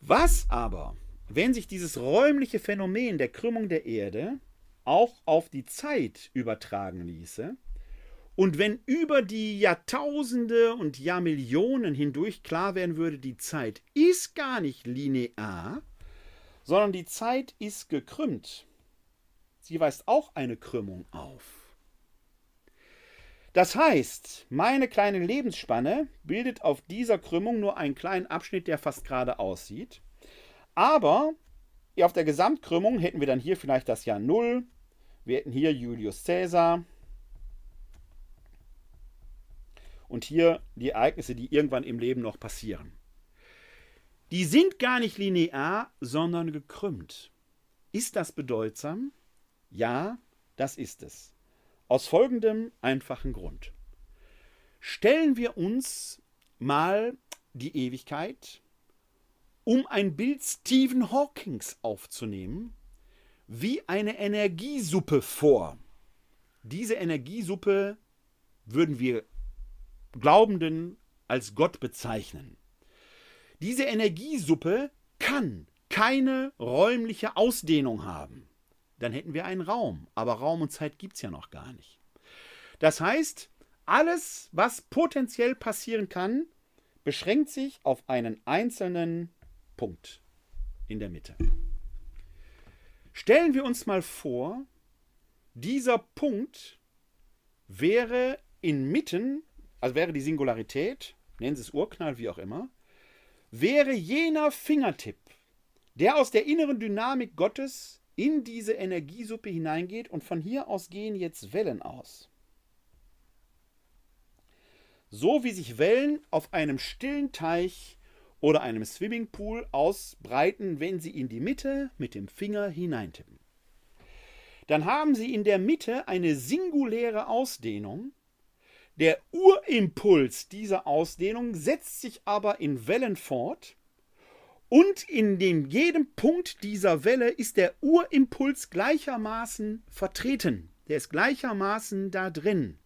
Was aber wenn sich dieses räumliche Phänomen der Krümmung der Erde auch auf die Zeit übertragen ließe, und wenn über die Jahrtausende und Jahrmillionen hindurch klar werden würde, die Zeit ist gar nicht linear, sondern die Zeit ist gekrümmt. Sie weist auch eine Krümmung auf. Das heißt, meine kleine Lebensspanne bildet auf dieser Krümmung nur einen kleinen Abschnitt, der fast gerade aussieht. Aber auf der Gesamtkrümmung hätten wir dann hier vielleicht das Jahr 0. Wir hätten hier Julius Caesar. Und hier die Ereignisse, die irgendwann im Leben noch passieren. Die sind gar nicht linear, sondern gekrümmt. Ist das bedeutsam? Ja, das ist es. Aus folgendem einfachen Grund. Stellen wir uns mal die Ewigkeit um ein Bild Stephen Hawkings aufzunehmen, wie eine Energiesuppe vor. Diese Energiesuppe würden wir Glaubenden als Gott bezeichnen. Diese Energiesuppe kann keine räumliche Ausdehnung haben. Dann hätten wir einen Raum, aber Raum und Zeit gibt es ja noch gar nicht. Das heißt, alles, was potenziell passieren kann, beschränkt sich auf einen einzelnen Punkt in der Mitte. Stellen wir uns mal vor, dieser Punkt wäre inmitten, also wäre die Singularität, nennen Sie es Urknall, wie auch immer, wäre jener Fingertipp, der aus der inneren Dynamik Gottes in diese Energiesuppe hineingeht und von hier aus gehen jetzt Wellen aus. So wie sich Wellen auf einem stillen Teich oder einem Swimmingpool ausbreiten, wenn Sie in die Mitte mit dem Finger hineintippen. Dann haben Sie in der Mitte eine singuläre Ausdehnung. Der Urimpuls dieser Ausdehnung setzt sich aber in Wellen fort und in dem, jedem Punkt dieser Welle ist der Urimpuls gleichermaßen vertreten. Der ist gleichermaßen da drin.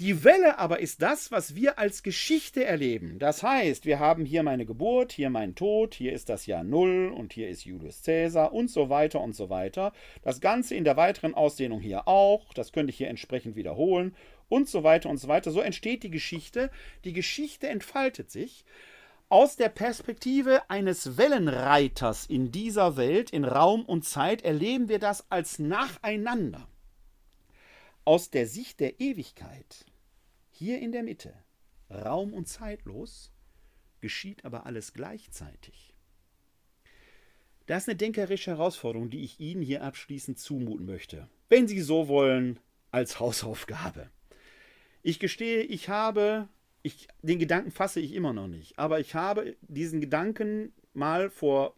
Die Welle aber ist das, was wir als Geschichte erleben. Das heißt, wir haben hier meine Geburt, hier mein Tod, hier ist das Jahr Null und hier ist Julius Caesar und so weiter und so weiter. Das Ganze in der weiteren Ausdehnung hier auch, das könnte ich hier entsprechend wiederholen und so weiter und so weiter. So entsteht die Geschichte. Die Geschichte entfaltet sich aus der Perspektive eines Wellenreiters in dieser Welt, in Raum und Zeit, erleben wir das als nacheinander. Aus der Sicht der Ewigkeit hier in der Mitte, raum- und zeitlos, geschieht aber alles gleichzeitig. Das ist eine denkerische Herausforderung, die ich Ihnen hier abschließend zumuten möchte. Wenn Sie so wollen, als Hausaufgabe. Ich gestehe, ich habe, ich, den Gedanken fasse ich immer noch nicht, aber ich habe diesen Gedanken mal vor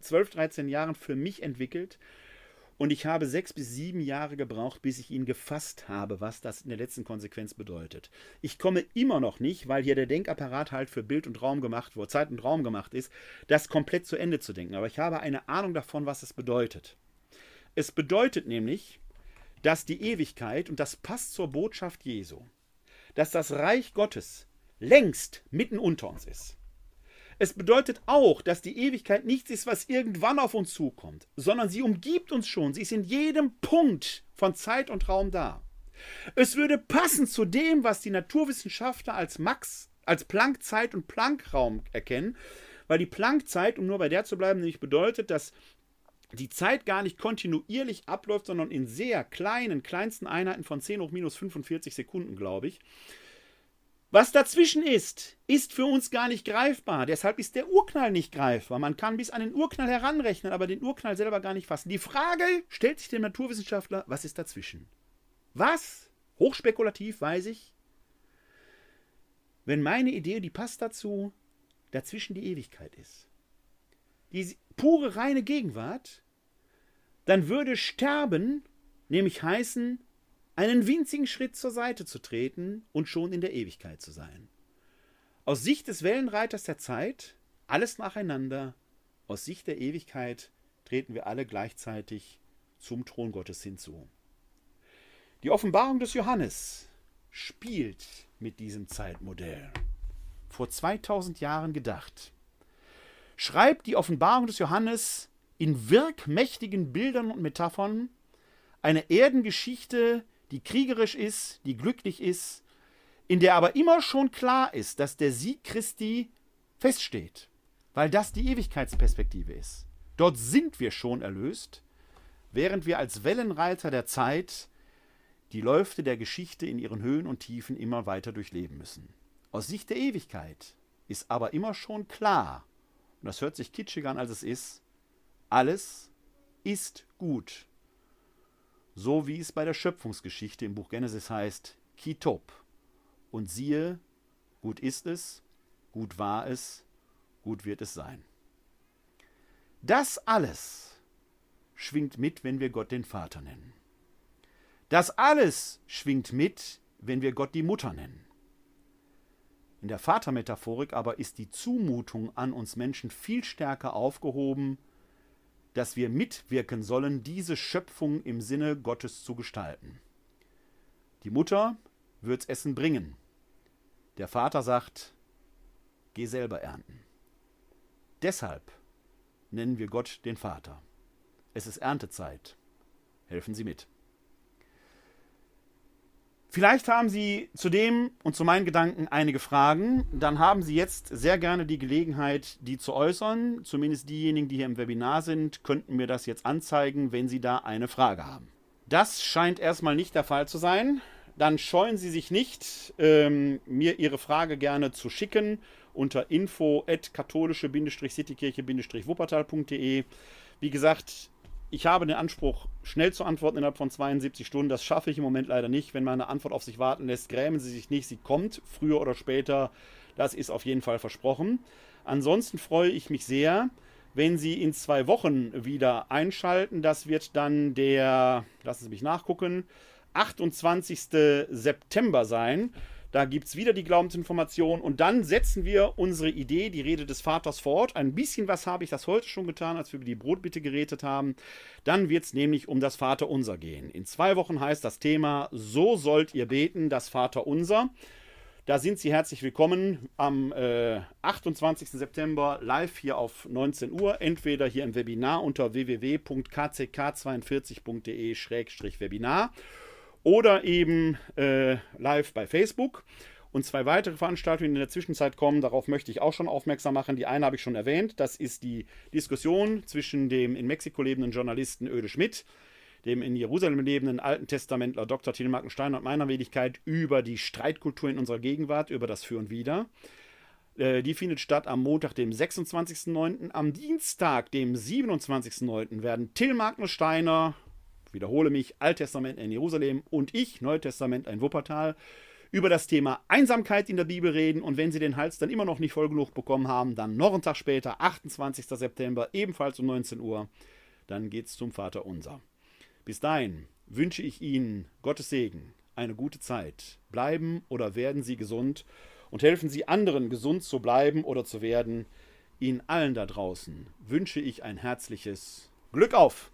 12, 13 Jahren für mich entwickelt und ich habe sechs bis sieben Jahre gebraucht, bis ich ihn gefasst habe, was das in der letzten Konsequenz bedeutet. Ich komme immer noch nicht, weil hier der Denkapparat halt für Bild und Raum gemacht wurde, Zeit und Raum gemacht ist, das komplett zu Ende zu denken. Aber ich habe eine Ahnung davon, was es bedeutet. Es bedeutet nämlich, dass die Ewigkeit, und das passt zur Botschaft Jesu, dass das Reich Gottes längst mitten unter uns ist. Es bedeutet auch, dass die Ewigkeit nichts ist, was irgendwann auf uns zukommt, sondern sie umgibt uns schon. Sie ist in jedem Punkt von Zeit und Raum da. Es würde passen zu dem, was die Naturwissenschaftler als Max, als Planckzeit und Planckraum erkennen, weil die Planckzeit, um nur bei der zu bleiben, nämlich bedeutet, dass die Zeit gar nicht kontinuierlich abläuft, sondern in sehr kleinen, kleinsten Einheiten von 10 hoch minus 45 Sekunden, glaube ich. Was dazwischen ist, ist für uns gar nicht greifbar. Deshalb ist der Urknall nicht greifbar. Man kann bis an den Urknall heranrechnen, aber den Urknall selber gar nicht fassen. Die Frage stellt sich dem Naturwissenschaftler, was ist dazwischen? Was? Hochspekulativ, weiß ich. Wenn meine Idee, die passt dazu, dazwischen die Ewigkeit ist, die pure reine Gegenwart, dann würde sterben nämlich heißen, einen winzigen Schritt zur Seite zu treten und schon in der Ewigkeit zu sein. Aus Sicht des Wellenreiters der Zeit, alles nacheinander, aus Sicht der Ewigkeit treten wir alle gleichzeitig zum Thron Gottes hinzu. Die Offenbarung des Johannes spielt mit diesem Zeitmodell. Vor 2000 Jahren gedacht. Schreibt die Offenbarung des Johannes in wirkmächtigen Bildern und Metaphern eine Erdengeschichte, die kriegerisch ist, die glücklich ist, in der aber immer schon klar ist, dass der Sieg Christi feststeht, weil das die Ewigkeitsperspektive ist. Dort sind wir schon erlöst, während wir als Wellenreiter der Zeit die Läufe der Geschichte in ihren Höhen und Tiefen immer weiter durchleben müssen. Aus Sicht der Ewigkeit ist aber immer schon klar, und das hört sich kitschiger an als es ist, alles ist gut so wie es bei der Schöpfungsgeschichte im Buch Genesis heißt, Kitop. Und siehe, gut ist es, gut war es, gut wird es sein. Das alles schwingt mit, wenn wir Gott den Vater nennen. Das alles schwingt mit, wenn wir Gott die Mutter nennen. In der Vatermetaphorik aber ist die Zumutung an uns Menschen viel stärker aufgehoben dass wir mitwirken sollen, diese Schöpfung im Sinne Gottes zu gestalten. Die Mutter wird's Essen bringen. Der Vater sagt, geh selber ernten. Deshalb nennen wir Gott den Vater. Es ist Erntezeit. Helfen Sie mit. Vielleicht haben Sie zu dem und zu meinen Gedanken einige Fragen. Dann haben Sie jetzt sehr gerne die Gelegenheit, die zu äußern. Zumindest diejenigen, die hier im Webinar sind, könnten mir das jetzt anzeigen, wenn Sie da eine Frage haben. Das scheint erstmal nicht der Fall zu sein. Dann scheuen Sie sich nicht, ähm, mir Ihre Frage gerne zu schicken unter info at katholische-citykirche-wuppertal.de. Wie gesagt, ich habe den Anspruch, schnell zu antworten innerhalb von 72 Stunden. Das schaffe ich im Moment leider nicht. Wenn meine Antwort auf sich warten lässt, grämen Sie sich nicht. Sie kommt früher oder später. Das ist auf jeden Fall versprochen. Ansonsten freue ich mich sehr, wenn Sie in zwei Wochen wieder einschalten. Das wird dann der, lassen Sie mich nachgucken, 28. September sein. Da gibt es wieder die Glaubensinformation und dann setzen wir unsere Idee, die Rede des Vaters fort. Ein bisschen was habe ich das heute schon getan, als wir über die Brotbitte geredet haben. Dann wird es nämlich um das Vaterunser gehen. In zwei Wochen heißt das Thema So sollt ihr beten, das Vaterunser. Da sind Sie herzlich willkommen am äh, 28. September live hier auf 19 Uhr, entweder hier im Webinar unter www.kck42.de-webinar oder eben äh, live bei Facebook. Und zwei weitere Veranstaltungen, die in der Zwischenzeit kommen, darauf möchte ich auch schon aufmerksam machen. Die eine habe ich schon erwähnt, das ist die Diskussion zwischen dem in Mexiko lebenden Journalisten Öde Schmidt, dem in Jerusalem lebenden Alten Testamentler Dr. Till Markenstein und meiner Wenigkeit über die Streitkultur in unserer Gegenwart, über das Für und Wider. Äh, die findet statt am Montag, dem 26.09. Am Dienstag, dem 27.09. werden Till Markensteiner wiederhole mich, Alttestament in Jerusalem und ich, Neutestament in Wuppertal, über das Thema Einsamkeit in der Bibel reden. Und wenn Sie den Hals dann immer noch nicht voll genug bekommen haben, dann noch einen Tag später, 28. September, ebenfalls um 19 Uhr, dann geht's zum Vater Unser. Bis dahin wünsche ich Ihnen Gottes Segen, eine gute Zeit. Bleiben oder werden Sie gesund und helfen Sie anderen, gesund zu bleiben oder zu werden. Ihnen allen da draußen wünsche ich ein herzliches Glück auf!